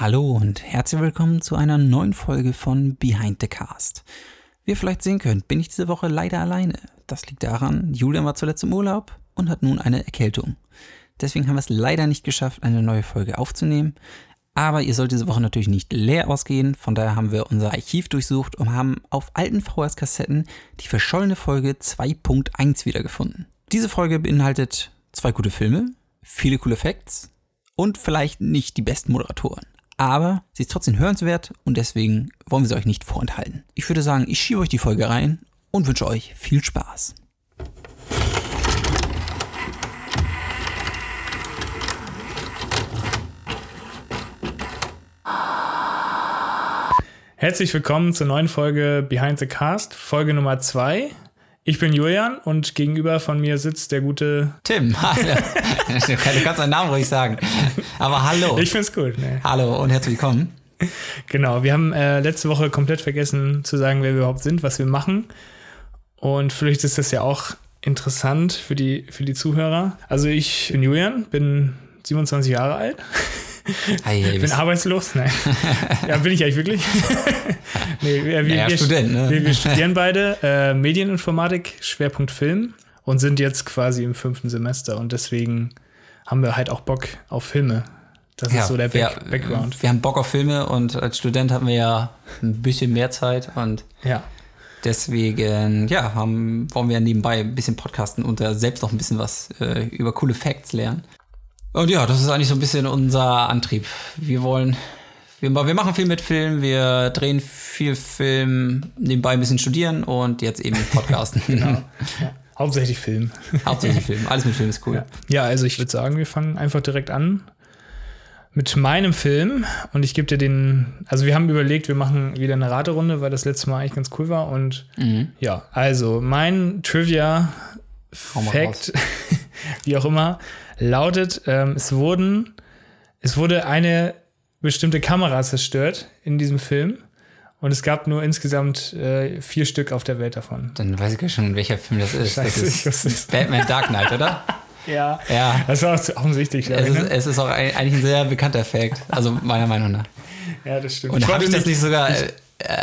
Hallo und herzlich willkommen zu einer neuen Folge von Behind the Cast. Wie ihr vielleicht sehen könnt, bin ich diese Woche leider alleine. Das liegt daran, Julian war zuletzt im Urlaub und hat nun eine Erkältung. Deswegen haben wir es leider nicht geschafft, eine neue Folge aufzunehmen. Aber ihr sollt diese Woche natürlich nicht leer ausgehen. Von daher haben wir unser Archiv durchsucht und haben auf alten VHS-Kassetten die verschollene Folge 2.1 wiedergefunden. Diese Folge beinhaltet zwei gute Filme, viele coole Facts und vielleicht nicht die besten Moderatoren. Aber sie ist trotzdem hörenswert und deswegen wollen wir sie euch nicht vorenthalten. Ich würde sagen, ich schiebe euch die Folge rein und wünsche euch viel Spaß. Herzlich willkommen zur neuen Folge Behind the Cast, Folge Nummer 2. Ich bin Julian und gegenüber von mir sitzt der gute. Tim, hallo. du kannst deinen Namen ruhig sagen. Aber hallo. Ich find's gut. Ne? Hallo und herzlich willkommen. Genau, wir haben äh, letzte Woche komplett vergessen zu sagen, wer wir überhaupt sind, was wir machen. Und vielleicht ist das ja auch interessant für die, für die Zuhörer. Also ich bin Julian, bin 27 Jahre alt. Hey, hey, Ich bin arbeitslos. Nein. ja, bin ich eigentlich wirklich? nee, wir, Naja, wir, Student, ne? wir, wir studieren beide äh, Medieninformatik, Schwerpunkt Film und sind jetzt quasi im fünften Semester und deswegen haben wir halt auch Bock auf Filme. Das ist so der Back wir, Background. Wir haben Bock auf Filme und als Student hatten wir ja ein bisschen mehr Zeit und Ja. deswegen, ja, haben, wollen wir nebenbei ein bisschen podcasten und selbst noch ein bisschen was äh, über coole Facts lernen. Und ja, das ist eigentlich so ein bisschen unser Antrieb. Wir wollen, wir, wir machen viel mit Film, wir drehen viel Film, nebenbei ein bisschen studieren und jetzt eben podcasten. Genau. ja. Hauptsächlich Film. Hauptsächlich Film. Alles mit Film ist cool. Ja. ja, also ich würde sagen, wir fangen einfach direkt an mit meinem Film und ich gebe dir den, also wir haben überlegt, wir machen wieder eine Raterunde, weil das letzte Mal eigentlich ganz cool war und Mhm. ja, also mein Trivia Hau mal Fact, wie auch immer, lautet, ähm, es wurden, es wurde eine bestimmte Kamera zerstört in diesem Film und es gab nur insgesamt äh, vier Stück auf der Welt davon. Dann weiß ich ja schon, welcher Film das ist. Scheiße, das ich wusste es. ist Batman Dark Knight, oder? Ja. Ja. Das war auch zu offensichtlich, Es ich. ist, Ne? es ist auch ein, eigentlich ein sehr bekannter Fact, also meiner Meinung nach. Ja, das stimmt. Und habe ich das nicht sogar, äh,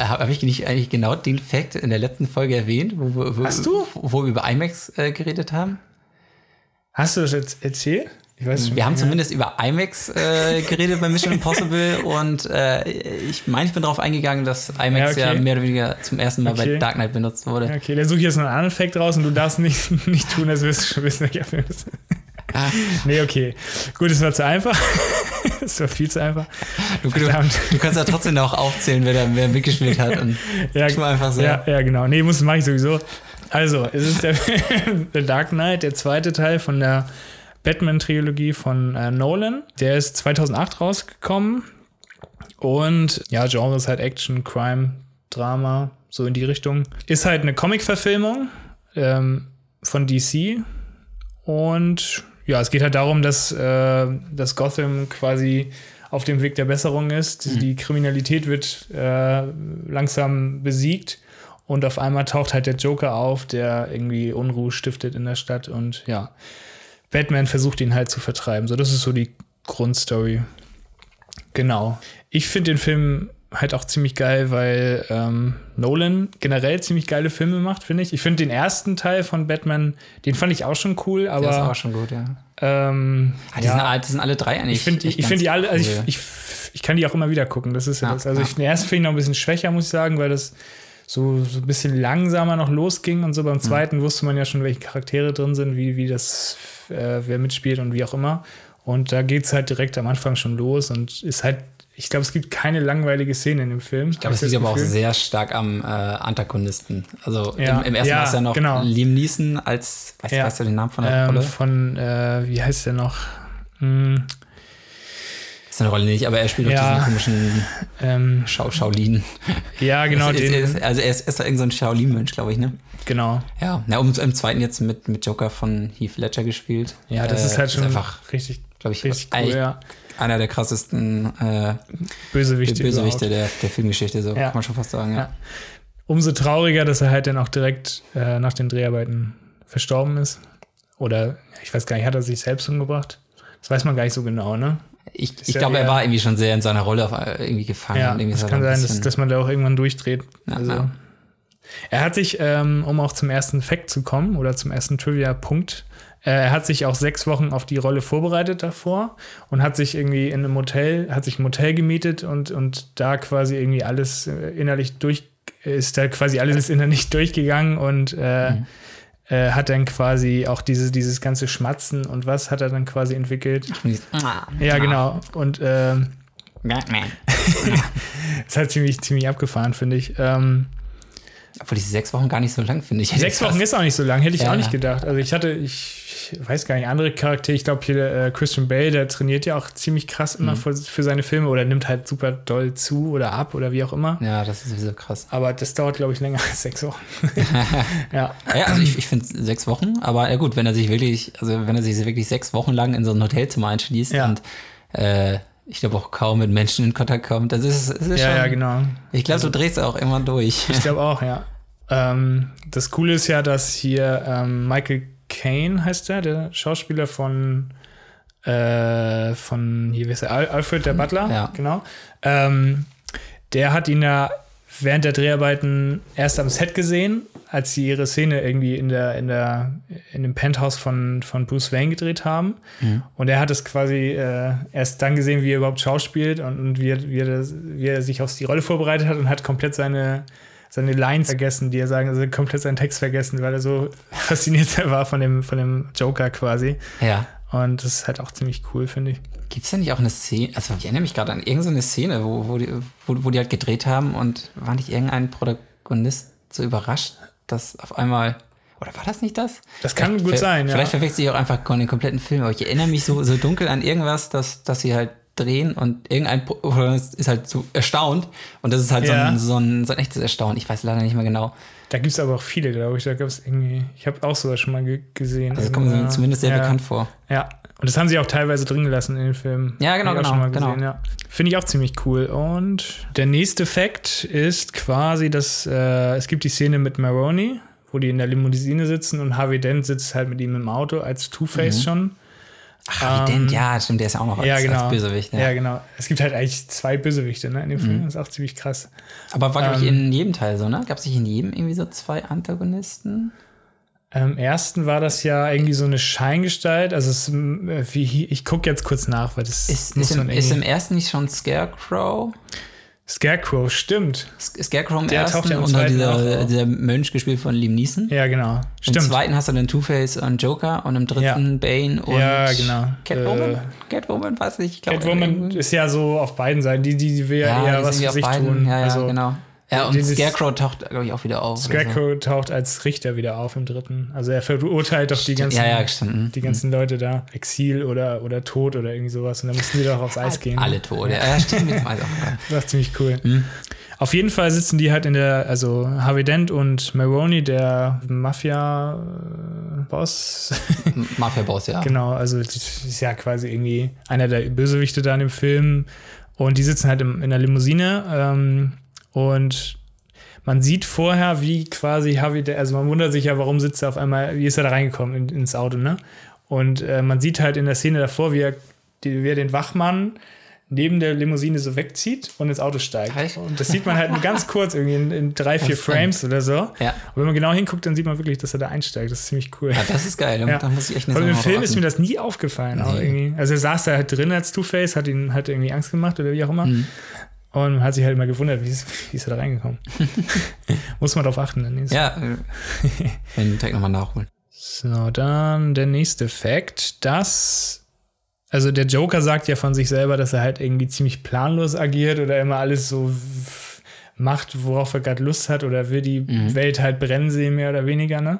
habe ich nicht eigentlich genau den Fact in der letzten Folge erwähnt, wo, wo, Hast du? wo wir über IMAX äh, geredet haben? Hast du das jetzt erzählt? Weiß Wir haben zumindest über IMAX äh, geredet bei Mission Impossible und äh, ich meine, ich bin darauf eingegangen, dass IMAX ja, Ja, okay. mehr oder weniger zum ersten Mal bei Okay. Dark Knight benutzt wurde. Ja, Okay, dann suche ich jetzt noch einen anderen Fact raus und du darfst nicht, nicht tun, als wirst du schon wissen, welcher Film ist. Ah. Nee, okay. Gut, es war zu einfach. Es war viel zu einfach. Du, du, du kannst ja trotzdem noch aufzählen, wer da wer mitgespielt hat. Und Ja, einfach so. ja, ja, genau. Nee, muss mache ich sowieso. Also, es ist der The Dark Knight, der zweite Teil von der Batman-Trilogie von äh, Nolan. Der ist 2008 rausgekommen. Und ja, Genre ist halt Action, Crime, Drama, so in die Richtung. Ist halt eine Comic-Verfilmung ähm, von DC. Und ja, es geht halt darum, dass, äh, dass Gotham quasi auf dem Weg der Besserung ist. Mhm. Die Kriminalität wird äh, langsam besiegt. Und auf einmal taucht halt der Joker auf, der irgendwie Unruhe stiftet in der Stadt. Und ja, Batman versucht ihn halt zu vertreiben. So, das ist so die Grundstory. Genau. Ich finde den Film halt auch ziemlich geil, weil ähm, Nolan generell ziemlich geile Filme macht, finde ich. Ich finde den ersten Teil von Batman, den fand ich auch schon cool, Der ist aber auch schon gut, ja. ähm, Ah, die, ja, sind, alle- die sind alle drei eigentlich. ich finde ich find die alle, also cool. ich, ich, ich kann die auch immer wieder gucken. Das ist ja, Ja, das. Also ja. ich, den ersten finde ich noch ein bisschen schwächer, muss ich sagen, weil das so, so ein bisschen langsamer noch losging und so. Mhm. Beim zweiten wusste man ja schon, welche Charaktere drin sind, wie, wie das, äh, wer mitspielt und wie auch immer. Und da geht es halt direkt am Anfang schon los und ist halt, ich glaube, es gibt keine langweilige Szene in dem Film. Ich glaube, es liegt aber auch sehr stark am äh, Antagonisten. Also Ja, im, im ersten ja, ist ja noch genau. Liam Neeson als, weißt, Ja. weißt du den Namen von der ähm, Rolle? von, äh, wie heißt der noch? Hm, seine Rolle nicht, aber er spielt Ja. auch diesen komischen ähm, Shao Shaolin. ja, genau, ist, ist, also er ist, ist irgend so ein Shaolin-Mensch, glaube ich, ne? genau. Ja, na, um, im zweiten jetzt mit, mit Joker von Heath Ledger gespielt. Ja, das Äh, ist halt schon einfach, richtig, glaube ich, richtig cool, ja. einer der krassesten äh, Bösewichte. Bösewichte der, der Filmgeschichte, so Ja. kann man schon fast sagen. Ja. Ja. Umso trauriger, dass er halt dann auch direkt äh, nach den Dreharbeiten verstorben ist. Oder ich weiß gar nicht, hat er sich selbst umgebracht? Das weiß man gar nicht so genau, ne? Ich, ich ja glaube, er war irgendwie schon sehr in seiner Rolle auf, äh, irgendwie gefangen. Ja, irgendwie das kann sein, dass, dass man da auch irgendwann durchdreht. Ja, also, ja. Er hat sich, ähm, um auch zum ersten Fact zu kommen oder zum ersten Trivia-Punkt, äh, er hat sich auch sechs Wochen auf die Rolle vorbereitet davor und hat sich irgendwie in einem Hotel, hat sich ein Motel gemietet und, und da quasi irgendwie alles äh, innerlich durch, ist da quasi alles innerlich durchgegangen und äh, Mhm. Äh, hat dann quasi auch diese, dieses ganze Schmatzen und was hat er dann quasi entwickelt. Dieses- Ja, genau. Und ähm, ist halt ziemlich, ziemlich abgefahren, finde ich. Ähm, Obwohl diese sechs Wochen gar nicht so lang, finde ich. sechs Wochen ist auch nicht so lang, hätte ich Ja, auch nicht gedacht. Also ich hatte, ich, ich weiß gar nicht, andere Charaktere, ich glaube hier äh, Christian Bale, der trainiert ja auch ziemlich krass immer Mhm. für, für seine Filme oder nimmt halt super doll zu oder ab oder wie auch immer. Ja, das ist sowieso krass. Aber das dauert, glaube ich, länger als sechs Wochen. ja. Ja, also ich, ich finde sechs Wochen, aber ja gut, wenn er sich wirklich, also wenn er sich wirklich sechs Wochen lang in so ein Hotelzimmer einschließt Ja. und äh, ich glaube auch kaum mit Menschen in Kontakt kommt, das ist, das ist Ja, schon, ja, genau. Ich glaube, du drehst auch immer durch. Ich glaube auch, ja. Ähm, das Coole ist ja, dass hier ähm, Michael Caine heißt der, der Schauspieler von, äh, von hier, wie heißt Al Alfred der Butler, Ja. genau. Ähm, der hat ihn ja während der Dreharbeiten erst am Set gesehen, als sie ihre Szene irgendwie in der, in der, in dem Penthouse von, von Bruce Wayne gedreht haben. Und er hat es quasi äh, erst dann gesehen, wie er überhaupt schauspielt und, und wie, er, wie, er das, wie er sich auf die Rolle vorbereitet hat und hat komplett seine, seine Lines vergessen, die er sagen, also komplett seinen Text vergessen, weil er so fasziniert war von dem, von dem Joker quasi. Ja. Und das ist halt auch ziemlich cool, finde ich. Gibt es da nicht auch eine Szene, also ich erinnere mich gerade an irgendeine Szene, wo, wo, die, wo, wo die halt gedreht haben und war nicht irgendein Protagonist so überrascht, dass auf einmal, oder war das nicht das? Das kann Vielleicht gut sein, ja. Vielleicht verwechsel ich auch einfach den kompletten Film, aber ich erinnere mich so, so dunkel an irgendwas, dass, dass sie halt drehen und irgendein Pro- Protagonist ist halt so erstaunt und das ist halt Ja. so, ein, so, ein, so ein echtes Erstaunen. Ich weiß leider nicht mehr genau. Da gibt es aber auch viele, glaube ich. Da gab es irgendwie, ich habe auch sowas schon mal ge gesehen. Also mir Ja. zumindest sehr ja. bekannt vor. Ja, und das haben sie auch teilweise drin gelassen in den Filmen. Ja, genau, genau, mal genau. gesehen, ja. Finde ich auch ziemlich cool. Und der nächste Fact ist quasi, dass äh, es gibt die Szene mit Maroney, wo die in der Limousine sitzen und Harvey Dent sitzt halt mit ihm im Auto als Two-Face schon. Ach, Ähm, Dent, ja, stimmt, der ist ja auch noch als, ja, genau. als Bösewicht. Ja. Ja. genau. Es gibt halt eigentlich zwei Bösewichte ne, in dem Film. Das ist auch ziemlich krass. Aber war, glaube ich, Ähm, in jedem Teil so, ne? Gab es nicht in jedem irgendwie so zwei Antagonisten? Im ersten war das ja irgendwie so eine Scheingestalt. Also es, äh, wie, ich gucke jetzt kurz nach, weil das Ist, muss ist, im, ist im ersten nicht schon Scarecrow? Scarecrow, stimmt. Scarecrow im Der ersten taucht ja im und dann auch dieser, dieser Mönch gespielt von Liam Neeson. Ja, genau. Im Stimmt. zweiten hast du dann Two-Face und Joker und im dritten Bane und Ja, genau. Catwoman? Äh, Catwoman, weiß ich. ich glaub, Catwoman ist ja so auf beiden Seiten. Die, die, die will ja, ja, eher was für auf sich beiden. tun. Ja, ja, also, genau. Ja, und Scarecrow taucht, glaube ich, auch wieder auf. Scarecrow taucht als Richter wieder auf im dritten. Also er verurteilt doch die so. ganzen, Ja, ja, stimmt. die ganzen Leute da. Exil oder, oder Tod oder irgendwie sowas. Und dann müssen die doch aufs Eis gehen. Alle Tode. Ja, stimmt. Jetzt. Das ist ziemlich cool. Mhm. Auf jeden Fall sitzen die halt in der, also Harvey Dent und Maroney, der Mafia-Boss. Mafia-Boss, ja. genau, also ist ja quasi irgendwie einer der Bösewichte da in dem Film. Und die sitzen halt im, in der Limousine ähm, und man sieht vorher, wie quasi Harvey, Dent- also man wundert sich ja, warum sitzt er auf einmal, wie ist er da reingekommen in, ins Auto, ne? Und äh, man sieht halt in der Szene davor, wie er, die, wie er den Wachmann neben der Limousine so wegzieht und ins Auto steigt. Echt? Und das sieht man halt nur ganz kurz, irgendwie in, in drei, vier. Frames oder so. Und Ja. wenn man genau hinguckt, dann sieht man wirklich, dass er da einsteigt. Das ist ziemlich cool. ja, das ist geil. Ja. Da muss ich echt eine Und im Film ist mir das nie aufgefallen. Nee. Also er saß da halt drin als Two-Face, hat ihn halt irgendwie Angst gemacht oder wie auch immer. Mhm. Und man hat sich halt immer gewundert, wie ist, wie ist er da reingekommen. Muss man drauf achten. Dann Ja, den Tag nochmal nachholen. So, dann der nächste Fact, dass also der Joker sagt ja von sich selber, dass er halt irgendwie ziemlich planlos agiert oder immer alles so macht, worauf er gerade Lust hat oder will die Welt halt brennen sehen, mehr oder weniger, ne?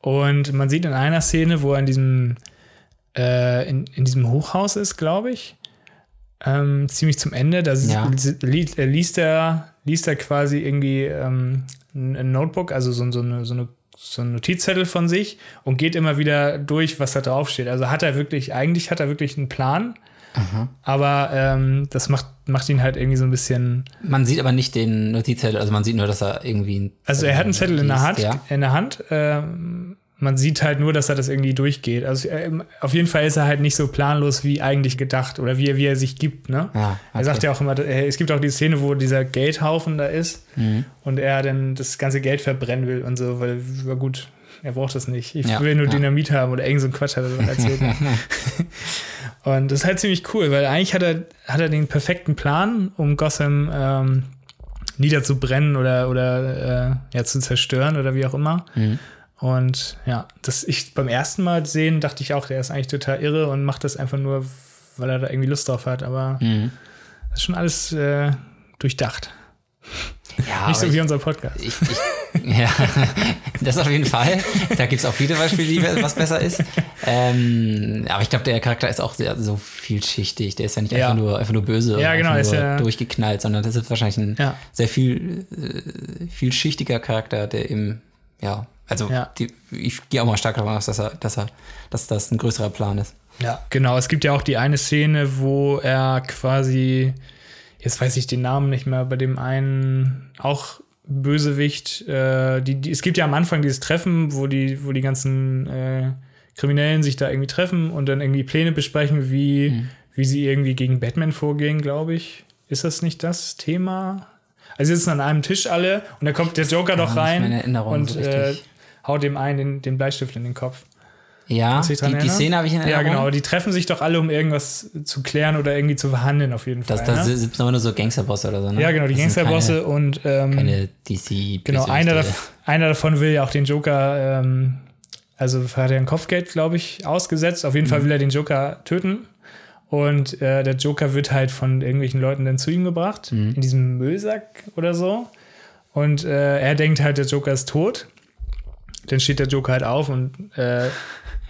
Und man sieht in einer Szene, wo er in diesem, äh, in, in diesem Hochhaus ist, glaube ich, ähm, ziemlich zum Ende, da Ja. li äh, liest, er, liest er quasi irgendwie ähm, ein Notebook, also so, so, eine, so, eine, so ein Notizzettel von sich und geht immer wieder durch, was da draufsteht. Also hat er wirklich, eigentlich hat er wirklich einen Plan, aber ähm, das macht, macht ihn halt irgendwie so ein bisschen. Man sieht aber nicht den Notizzettel, also man sieht nur, dass er irgendwie. Also er hat einen Zettel in der liest, Hand, Ja. in der Hand, ähm, man sieht halt nur, dass er das irgendwie durchgeht. Also äh, auf jeden Fall ist er halt nicht so planlos wie eigentlich gedacht oder wie, er- wie er sich gibt. Ne? Ja, okay. Er sagt ja auch immer, äh, es gibt auch die Szene, wo dieser Geldhaufen da ist Mhm. und er dann das ganze Geld verbrennen will und so, weil, ja gut, er braucht das nicht. Ich Ja, will nur ja. Dynamit haben oder irgend so ein Quatsch hat er erzählt. und das ist halt ziemlich cool, weil eigentlich hat er, hat er den perfekten Plan, um Gotham ähm, niederzubrennen oder, oder äh, ja, zu zerstören oder wie auch immer. Mhm. Und ja, das ich beim ersten Mal sehen, dachte ich auch, der ist eigentlich total irre und macht das einfach nur, weil er da irgendwie Lust drauf hat. Aber Mhm. das ist schon alles äh, durchdacht. Ja, Nicht so wie ich, unser Podcast. ich, ich, ja, das auf jeden Fall. Da gibt es auch viele Beispiele, die- was besser ist. Ähm, aber ich glaube, der Charakter ist auch sehr, so vielschichtig. Der ist ja nicht Ja. einfach, nur, einfach nur böse Ja, und genau, nur ja- durchgeknallt, sondern das ist wahrscheinlich ein Ja. sehr viel, äh, vielschichtiger Charakter, der eben, ja, also Ja. Die, ich gehe auch mal stark davon aus, dass er, dass er, dass das ein größerer Plan ist. Ja, genau. Es gibt ja auch die eine Szene, wo er quasi, jetzt weiß ich den Namen nicht mehr, bei dem einen auch Bösewicht, äh, die, die, es gibt ja am Anfang dieses Treffen, wo die, wo die ganzen äh, Kriminellen sich da irgendwie treffen und dann irgendwie Pläne besprechen, wie, Mhm. wie sie irgendwie gegen Batman vorgehen, glaube ich. Ist das nicht das Thema? Also sie sitzen an einem Tisch alle und da kommt der Joker doch rein und so äh. Haut dem einen den, den Bleistift in den Kopf. Ja, die, die? Szene habe ich in Ja, Erinnerung. genau. Die treffen sich doch alle, um irgendwas zu klären oder irgendwie zu verhandeln, auf jeden Fall. Das, das ne? sitzen aber nur so Gangsterbosse oder so, ne? ja, genau, die sind Gangsterbosse und ähm, Keine, DC genau, einer, dav- einer davon will ja auch den Joker, ähm, also hat er ein Kopfgeld, glaube ich, ausgesetzt. Auf jeden Fall Mhm. will er den Joker töten. Und äh, der Joker wird halt von irgendwelchen Leuten dann zu ihm gebracht, Mhm. in diesem Müllsack oder so. Und äh, er denkt halt, der Joker ist tot. Dann steht der Joker halt auf und äh,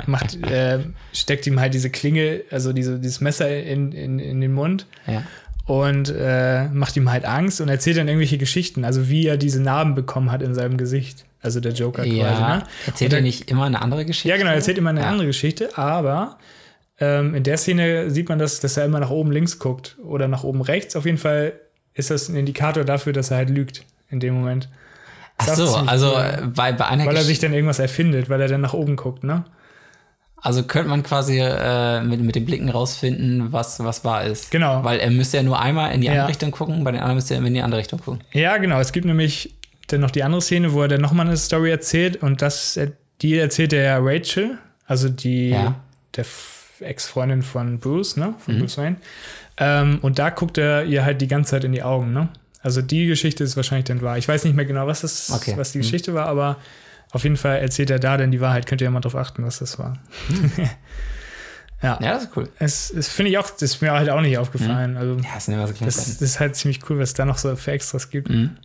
macht, äh, steckt ihm halt diese Klinge, also diese, dieses Messer in, in, in den Mund Ja. und äh, macht ihm halt Angst und erzählt dann irgendwelche Geschichten, also wie er diese Narben bekommen hat in seinem Gesicht. Also der Joker quasi, Ja, ne? erzählt Und er dann- nicht immer eine andere Geschichte? Ja, genau, er erzählt immer eine Ja. andere Geschichte, aber ähm, in der Szene sieht man, das, dass er immer nach oben links guckt oder nach oben rechts. Auf jeden Fall ist das ein Indikator dafür, dass er halt lügt in dem Moment. Ach so, also cool. äh, bei, bei einer Weil er sich dann irgendwas erfindet, weil er dann nach oben guckt, ne? Also könnte man quasi äh, mit, mit den Blicken rausfinden, was, was wahr ist. Genau. Weil er müsste ja nur einmal in die eine Ja. Richtung gucken, bei den anderen müsste er immer in die andere Richtung gucken. Ja, genau. Es gibt nämlich dann noch die andere Szene, wo er dann nochmal eine Story erzählt und das, die erzählt er ja Rachel, also die Ja. der Ex-Freundin von Bruce, ne? Von Bruce Wayne. Ähm, und da guckt er ihr halt die ganze Zeit in die Augen, ne? Also die Geschichte ist wahrscheinlich dann wahr. Ich weiß nicht mehr genau, was das, Okay. was die Geschichte war, aber auf jeden Fall erzählt er da dann die Wahrheit. Könnt ihr ja mal drauf achten, was das war. ja. Ja, das ist cool. Es, es finde ich auch, das ist mir halt auch nicht aufgefallen. Also Ja, das sind immer so das, das ist halt ziemlich cool, was es da noch so für Extras gibt. Mhm.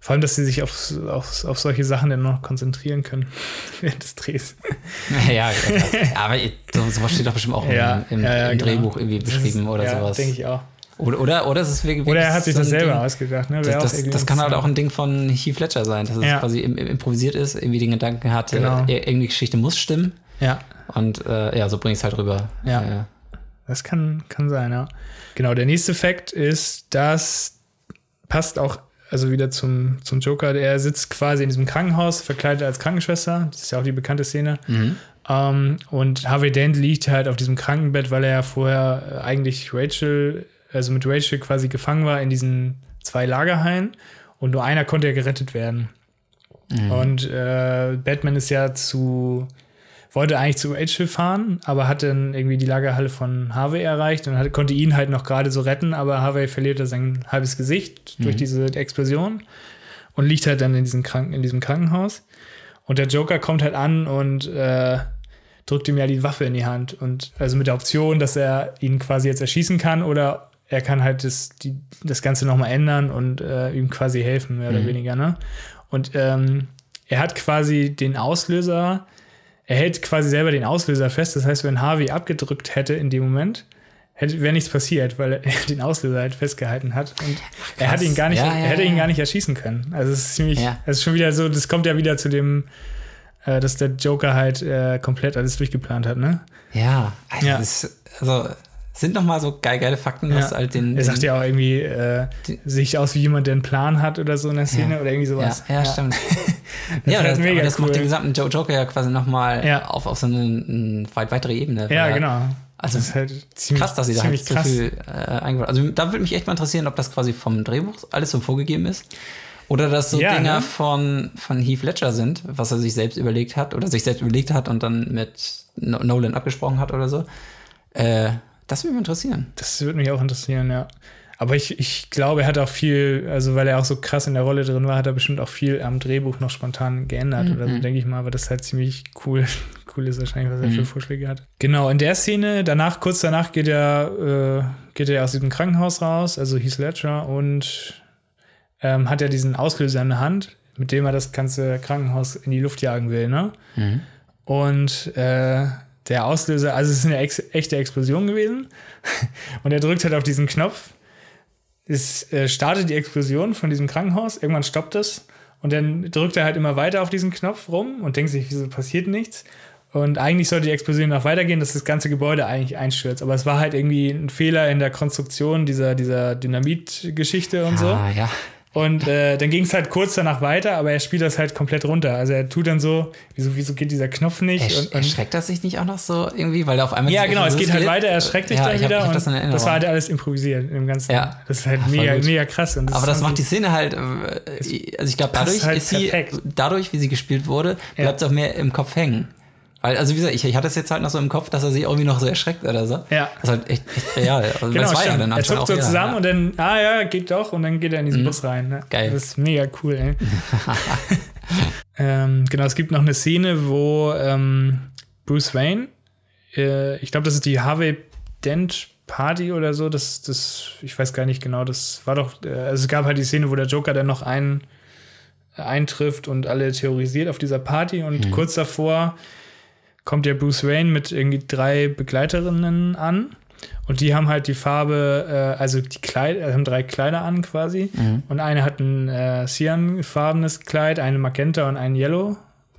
Vor allem, dass sie sich auf, auf, auf solche Sachen dann noch konzentrieren können während des Drehs. ja, ja, ja, aber so, sowas steht doch bestimmt auch Ja, im, im, ja, ja, im genau. Drehbuch irgendwie beschrieben oder ja, sowas. denke ich auch. Oder, oder, oder ist wirklich Oder er hat sich so das selber Ding, ausgedacht. Ne? Das, das, das kann halt auch ein Ding von Heath Ledger sein, dass es Ja. quasi im, im improvisiert ist, irgendwie den Gedanken hatte, Genau. irgendeine Geschichte muss stimmen Ja, und äh, ja, so bringt es halt rüber. Ja. Äh, das kann, kann sein, ja. Genau, der nächste Fakt ist, das passt auch also wieder zum, zum Joker. Der sitzt quasi in diesem Krankenhaus, verkleidet als Krankenschwester. Das ist ja auch die bekannte Szene. mhm. Ähm, und Harvey Dent liegt halt auf diesem Krankenbett, weil er ja vorher äh, eigentlich Rachel, also mit Rachel quasi gefangen war in diesen zwei Lagerhallen und nur einer konnte ja gerettet werden. Und äh, Batman ist ja zu, wollte eigentlich zu Rachel fahren, aber hat dann irgendwie die Lagerhalle von Harvey erreicht und hat, konnte ihn halt noch gerade so retten, aber Harvey verliert da sein halbes Gesicht durch diese Explosion und liegt halt dann in diesem, Kranken, in diesem Krankenhaus. Und der Joker kommt halt an und äh, drückt ihm ja die Waffe in die Hand. Und also mit der Option, dass er ihn quasi jetzt erschießen kann oder er kann halt das, die, das Ganze nochmal ändern und äh, ihm quasi helfen, mehr oder weniger. Ne? Und ähm, er hat quasi den Auslöser, er hält quasi selber den Auslöser fest. Das heißt, wenn Harvey abgedrückt hätte in dem Moment, hätte, wäre nichts passiert, weil er den Auslöser halt festgehalten hat. Und er hat ihn gar nicht, Ja, ja, er hätte ihn gar nicht erschießen können. Also es ist ziemlich, es ist schon wieder so, das kommt ja wieder zu dem, äh, dass der Joker halt äh, komplett alles durchgeplant hat, ne? Ja, also, Ja. Das ist, also sind nochmal so geil, geile Fakten, Ja. halt den. Er sagt ja auch irgendwie, äh, sieht aus wie jemand, der einen Plan hat oder so in der Szene Ja. oder irgendwie ja, sowas. ja, stimmt. Das ja, das, mega das macht cool. den gesamten Jo- Joker ja quasi nochmal Ja. auf, auf so eine, eine weit weitere Ebene. Ja, genau. Also das ist halt ziemlich, krass, dass sie da halt so krass. viel äh, eingebaut Also da würde mich echt mal interessieren, ob das quasi vom Drehbuch alles so vorgegeben ist. Oder dass so Ja, Dinger ne? von, von Heath Ledger sind, was er sich selbst überlegt hat oder sich selbst überlegt hat und dann mit No- Nolan abgesprochen hat oder so. Äh, das würde mich interessieren. Das würde mich auch interessieren, ja. Aber ich, ich glaube, er hat auch viel, also weil er auch so krass in der Rolle drin war, hat er bestimmt auch viel am Drehbuch noch spontan geändert oder so, denke ich mal, aber das ist halt ziemlich cool, cool ist wahrscheinlich, was er für Vorschläge hat. Genau, in der Szene, danach, kurz danach geht er, äh, geht er aus diesem Krankenhaus raus, also Heath Ledger, und ähm, hat er diesen Auslöser in der Hand, mit dem er das ganze Krankenhaus in die Luft jagen will, ne? Und äh, der Auslöser, also es ist eine ex echte Explosion gewesen. Und er drückt halt auf diesen Knopf. Es äh, startet die Explosion von diesem Krankenhaus. Irgendwann stoppt es. Und dann drückt er halt immer weiter auf diesen Knopf rum und denkt sich, wieso passiert nichts? Und eigentlich sollte die Explosion noch weitergehen, dass das ganze Gebäude eigentlich einstürzt. Aber es war halt irgendwie ein Fehler in der Konstruktion dieser, dieser Dynamit-Geschichte und so. Ah, ja. Und äh, dann ging es halt kurz danach weiter, aber er spielt das halt komplett runter. Also er tut dann so, wieso, wieso geht dieser Knopf nicht? Ersch und, und, erschreckt das sich nicht auch noch so irgendwie, weil er auf einmal. ja, genau, es geht halt weiter, er erschreckt dich Ja, dann hab- wieder. ich hab das das war halt alles improvisiert im Ganzen. Ja. Das ist halt mega, mega krass. Und Aber das haben macht die sie- Szene halt, äh, also ich glaube, dadurch halt ist sie, perfekt. dadurch, wie sie gespielt wurde, Ja. bleibt es auch mehr im Kopf hängen. Weil, also wie gesagt, ich, ich hatte es jetzt halt noch so im Kopf, dass er sich irgendwie noch so erschreckt oder so. Ja. Das ist halt echt, echt real. Also, Genau, war ja dann er zuckt so zusammen ja. und dann, ah ja, geht doch, und dann geht er in diesen Bus rein. Ne? Geil. Das ist mega cool, ey. ähm, genau, es gibt noch eine Szene, wo ähm, Bruce Wayne, äh, ich glaube, das ist die Harvey Dent Party oder so, das, das, ich weiß gar nicht genau, das war doch, äh, also es gab halt die Szene, wo der Joker dann noch einen eintrifft und alle terrorisiert auf dieser Party und kurz davor kommt der Bruce Wayne mit irgendwie drei Begleiterinnen an. Und die haben halt die Farbe, äh, also die Kleid, äh, haben drei Kleider an quasi. Und eine hat ein äh, cyanfarbenes Kleid, eine Magenta und ein Yellow.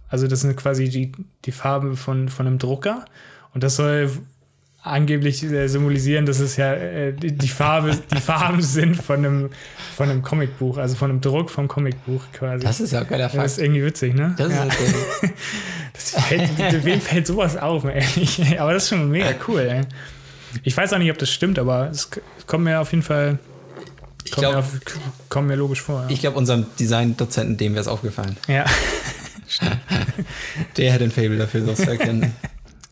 Also das sind quasi die, die Farben von, von einem Drucker. Und das soll angeblich äh, symbolisieren, dass es ja äh, die, die Farbe, die Farben sind von einem, von einem Comicbuch, also von einem Druck vom Comicbuch quasi. Das ist ja ein geiler das Fakt. ist irgendwie witzig, ne? Das ja. ist okay. Das fällt, wem fällt sowas auf, ehrlich? Aber das ist schon mega cool, ey. Ich weiß auch nicht, ob das stimmt, aber es kommt mir auf jeden Fall kommt, glaub- mir, auf, kommt mir logisch vor. Ja. Ich glaube, unserem Design-Dozenten, dem wäre es aufgefallen. ja. Der hätte ein Fable dafür, zu erkennen.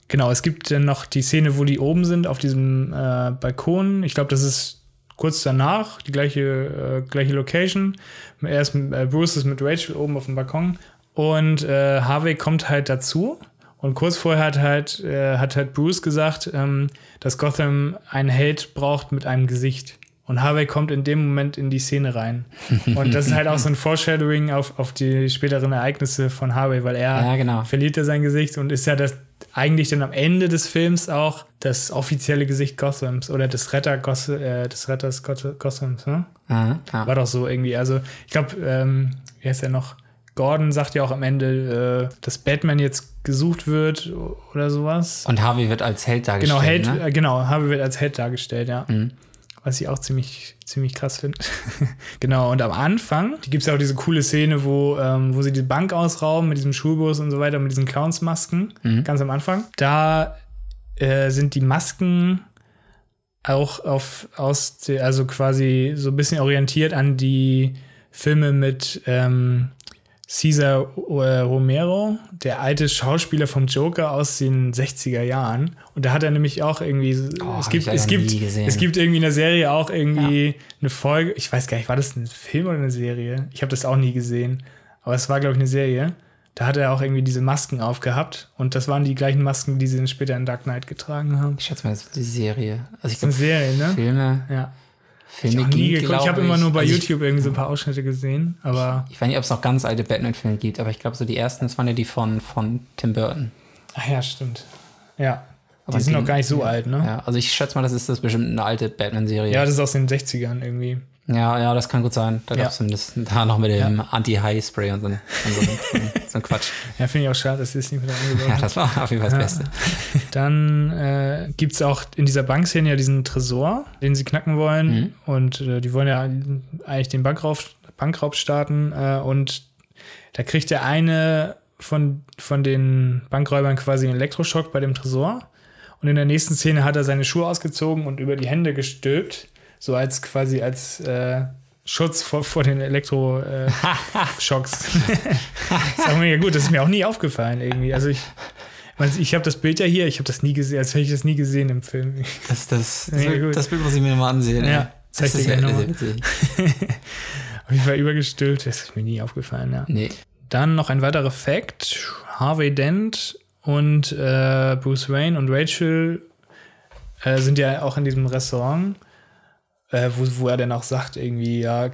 Genau, es gibt dann noch die Szene, wo die oben sind, auf diesem äh, Balkon. Ich glaube, das ist kurz danach, die gleiche, äh, gleiche Location. Er ist, äh, Bruce ist mit Rachel oben auf dem Balkon und äh, Harvey kommt halt dazu. Und kurz vorher hat halt, äh, hat halt Bruce gesagt, ähm, dass Gotham einen Held braucht mit einem Gesicht. Und Harvey kommt in dem Moment in die Szene rein. Und das ist halt auch so ein Foreshadowing auf, auf die späteren Ereignisse von Harvey, weil er Ja, genau. verliert er sein Gesicht und ist ja das eigentlich dann am Ende des Films auch das offizielle Gesicht Gothams oder des Retter Goth äh, des Retters Goth Gothams, ne? Aha, ja. War doch so irgendwie. Also ich glaube, ähm, wie heißt er noch? Gordon sagt ja auch am Ende, äh, dass Batman jetzt gesucht wird oder sowas. Und Harvey wird als Held dargestellt. Genau, Held, Ne? Mhm. äh, genau, Harvey wird als Held dargestellt, ja. Was ich auch ziemlich, ziemlich krass finde. genau, und am Anfang gibt es ja auch diese coole Szene, wo, ähm, wo sie die Bank ausrauben mit diesem Schulbus und so weiter, mit diesen Clownsmasken, Mhm. ganz am Anfang. Da äh, sind die Masken auch auf, aus, also quasi so ein bisschen orientiert an die Filme mit ähm, Cesar äh, Romero, der alte Schauspieler vom Joker aus den 60er Jahren. Und da hat er nämlich auch irgendwie. Oh, es, gibt, es, gibt, es gibt irgendwie in der Serie auch irgendwie eine Folge. Ich weiß gar nicht, war das ein Film oder eine Serie? Ich habe das auch nie gesehen. Aber es war, glaube ich, eine Serie. Da hat er auch irgendwie diese Masken aufgehabt. Und das waren die gleichen Masken, die sie dann später in Dark Knight getragen haben. Ich schätze mal, das ist die Serie. Also ich glaube, Serie, ne? Filme, Ja. Filme Ich, nie geguckt. ich habe immer nur bei Also YouTube irgendwie so ein paar Ausschnitte gesehen, aber. Ich, ich weiß nicht, ob es noch ganz alte Batman-Filme gibt, aber ich glaube, so die ersten, das waren ja die von, von Tim Burton. Ach ja, stimmt. Ja. Aber die sind noch gar nicht so alt, ne? Ja, also ich schätze mal, das ist das bestimmt eine alte Batman-Serie. Ja, das ist aus den 60ern irgendwie. Ja, ja, das kann gut sein. Da Ja. gab es zumindest da noch mit dem Anti-High-Spray und so, und so, so, so ein Quatsch. Ja, finde ich auch schade, dass sie es nicht wieder eingebaut Ja, das war auf jeden Fall das Beste. Dann äh, gibt es auch in dieser Bankszene ja diesen Tresor, den sie knacken wollen. Mhm. Und äh, die wollen ja eigentlich den Bankraub, Bankraub starten. Äh, und da kriegt der eine von, von den Bankräubern quasi einen Elektroschock bei dem Tresor. Und in der nächsten Szene hat er seine Schuhe ausgezogen und über die Hände gestülpt. So als quasi als äh, Schutz vor, vor den Elektroschocks. Äh, Schocks. Sag mir ja gut, das ist mir auch nie aufgefallen irgendwie. Also ich, ich, habe das Bild ja hier, ich habe das nie gesehen, als hätte ich das nie gesehen im Film. Das, das, das, Ja, das Bild muss ich mir mal ansehen. Ja, das dir ist ja nochmal. Auf jeden Fall übergestülpt, das ist mir nie aufgefallen, ja. Nee. Dann noch ein weiterer Fact: Harvey Dent und äh, Bruce Wayne und Rachel äh, sind ja auch in diesem Restaurant, äh, wo, wo er dann auch sagt, irgendwie, ja,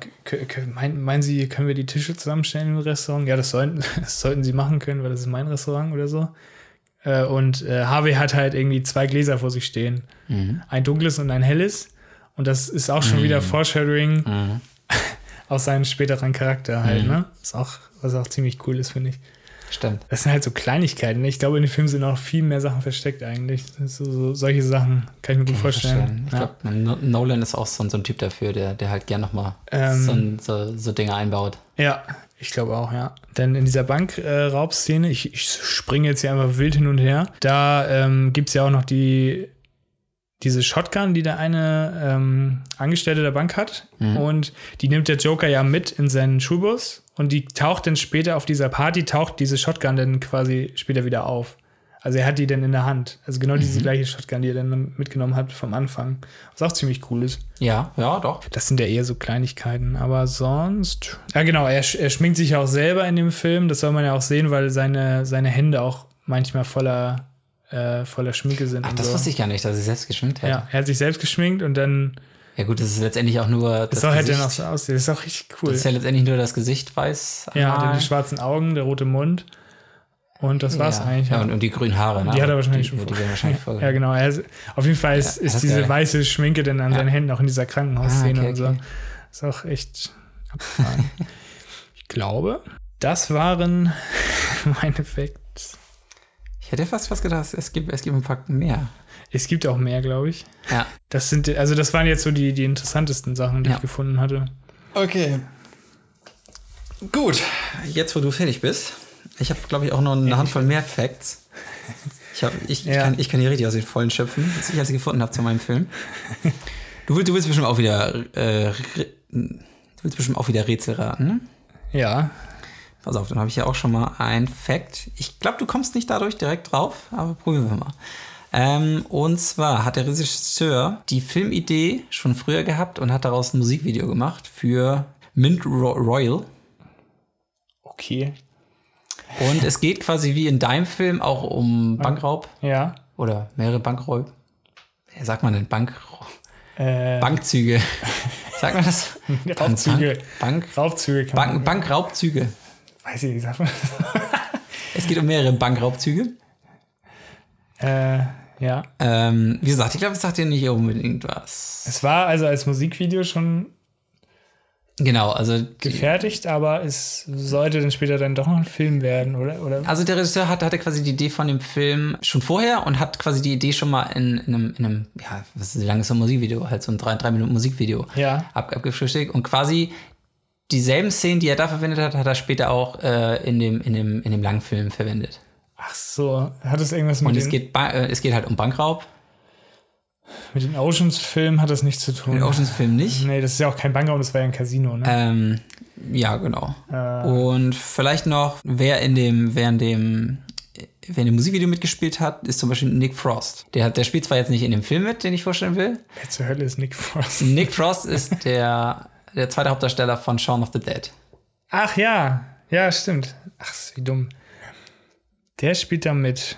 mein, meinen Sie, können wir die Tische zusammenstellen im Restaurant? Ja, das sollten, das sollten Sie machen können, weil das ist mein Restaurant oder so. Äh, und äh, Harvey hat halt irgendwie zwei Gläser vor sich stehen. Mhm. Ein dunkles und ein helles. Und das ist auch schon wieder Foreshadowing Mhm. aus seinem späteren Charakter halt, ne? Ist auch, was auch ziemlich cool ist, finde ich. Stimmt. Das sind halt so Kleinigkeiten. ne? Ich glaube, in dem Film sind noch viel mehr Sachen versteckt eigentlich. So, so, solche Sachen kann ich mir gut vorstellen. Ich Ja. glaube, Nolan ist auch so, ein- so ein Typ dafür, der, der halt gern nochmal Ähm. so, so, Dinge einbaut. ja, ich glaube auch, ja. Denn in dieser Bankraubszene, ich, ich springe jetzt hier einfach wild hin und her, da ähm, gibt es ja auch noch die diese Shotgun, die der eine ähm, Angestellte der Bank hat. Und die nimmt der Joker ja mit in seinen Schulbus. Und die taucht dann später auf dieser Party, taucht diese Shotgun dann quasi später wieder auf. Also er hat die dann in der Hand. Also genau diese gleiche Shotgun, die er dann mitgenommen hat vom Anfang. Was auch ziemlich cool ist. Ja, ja, doch. Das sind ja eher so Kleinigkeiten, aber sonst. Ja, genau, er, er schminkt sich ja auch selber in dem Film. Das soll man ja auch sehen, weil seine, seine Hände auch manchmal voller, äh, voller Schminke sind. Ach, das so. wusste ich gar nicht, dass er selbst geschminkt hat. Ja, er hat sich selbst geschminkt und dann. Ja, gut, das ist letztendlich auch nur das soll halt dann auch so aussehen. Das ist auch richtig cool. Das ist ja letztendlich nur das Gesicht weiß. ja, dann die schwarzen Augen, der rote Mund. Und das war's ja. eigentlich. Ja, und, und die grünen Haare. Ne? Die hat er wahrscheinlich die, schon Die werden wahrscheinlich voll. Ja, genau. Er ist, auf jeden Fall ist, Ja, ist diese geil. weiße Schminke dann an Ja. seinen Händen, auch in dieser Krankenhausszene Ah, okay, und so. okay. Ist auch echt abgefahren. ich glaube, das waren meine Facts. Ich hätte fast was gedacht, es gibt, es gibt ein paar mehr. Es gibt auch mehr, glaube ich. Ja. Das sind, also das waren jetzt so die, die interessantesten Sachen, die Ja. ich gefunden hatte. Okay. Gut, jetzt wo du fertig bist. Ich habe, glaube ich, auch noch eine Handvoll mehr Facts. Ich, hab, ich, ich, Ja. kann, ich kann hier richtig aus den Vollen schöpfen, was ich als gefunden habe zu meinem Film. Du, willst- du willst bestimmt auch wieder äh, du willst bestimmt auch wieder Rätsel raten, ne? Ja, Pass auf, dann habe ich ja auch schon mal ein Fact. Ich glaube, du kommst nicht dadurch direkt drauf, aber probieren wir mal. Ähm, und zwar hat der Regisseur die Filmidee schon früher gehabt und hat daraus ein Musikvideo gemacht für Mint Ro Royal. okay. Und es geht quasi wie in deinem Film auch um Bankraub Ja. oder mehrere Bankräub. Wie sagt man denn? Bank Äh, Bankzüge. sagt man das? Raubzüge. Bank, Raubzüge Bank. Bankraubzüge. Weiß ich nicht, sagt man. Es geht um mehrere Bankraubzüge. äh, ja. Ähm, wie gesagt, ich glaube, es sagt dir nicht unbedingt was. Es war also als Musikvideo schon Genau, also gefertigt, aber es sollte dann später dann doch noch ein Film werden, oder? oder? also der Regisseur hatte, hatte quasi die Idee von dem Film schon vorher und hat quasi die Idee schon mal in, in, einem, in einem, ja, was ist, wie lange ist so ein Musikvideo? Halt so ein drei, drei Minuten Musikvideo Ja. ab, abgefrühstückt und quasi dieselben Szenen, die er da verwendet hat, hat er später auch äh, in, dem, in, dem, in dem langen Film verwendet. Ach so, hat es irgendwas mit Und es geht, äh, es geht halt um Bankraub. mit den Oceans-Filmen hat das nichts zu tun? Den Oceans-Film nicht. Nee, das ist ja auch kein Bankraum, das war ja ein Casino, ne? Ähm, ja, genau. Äh, Und vielleicht noch, wer in dem, wer in dem, wer in dem Musikvideo mitgespielt hat, ist zum Beispiel Nick Frost. Der, hat, der spielt zwar jetzt nicht in dem Film mit, den ich vorstellen will. Wer zur Hölle ist Nick Frost? Nick Frost ist der, der zweite Hauptdarsteller von Shaun of the Dead. Ach ja, ja, stimmt. Ach, wie dumm. Der spielt da mit.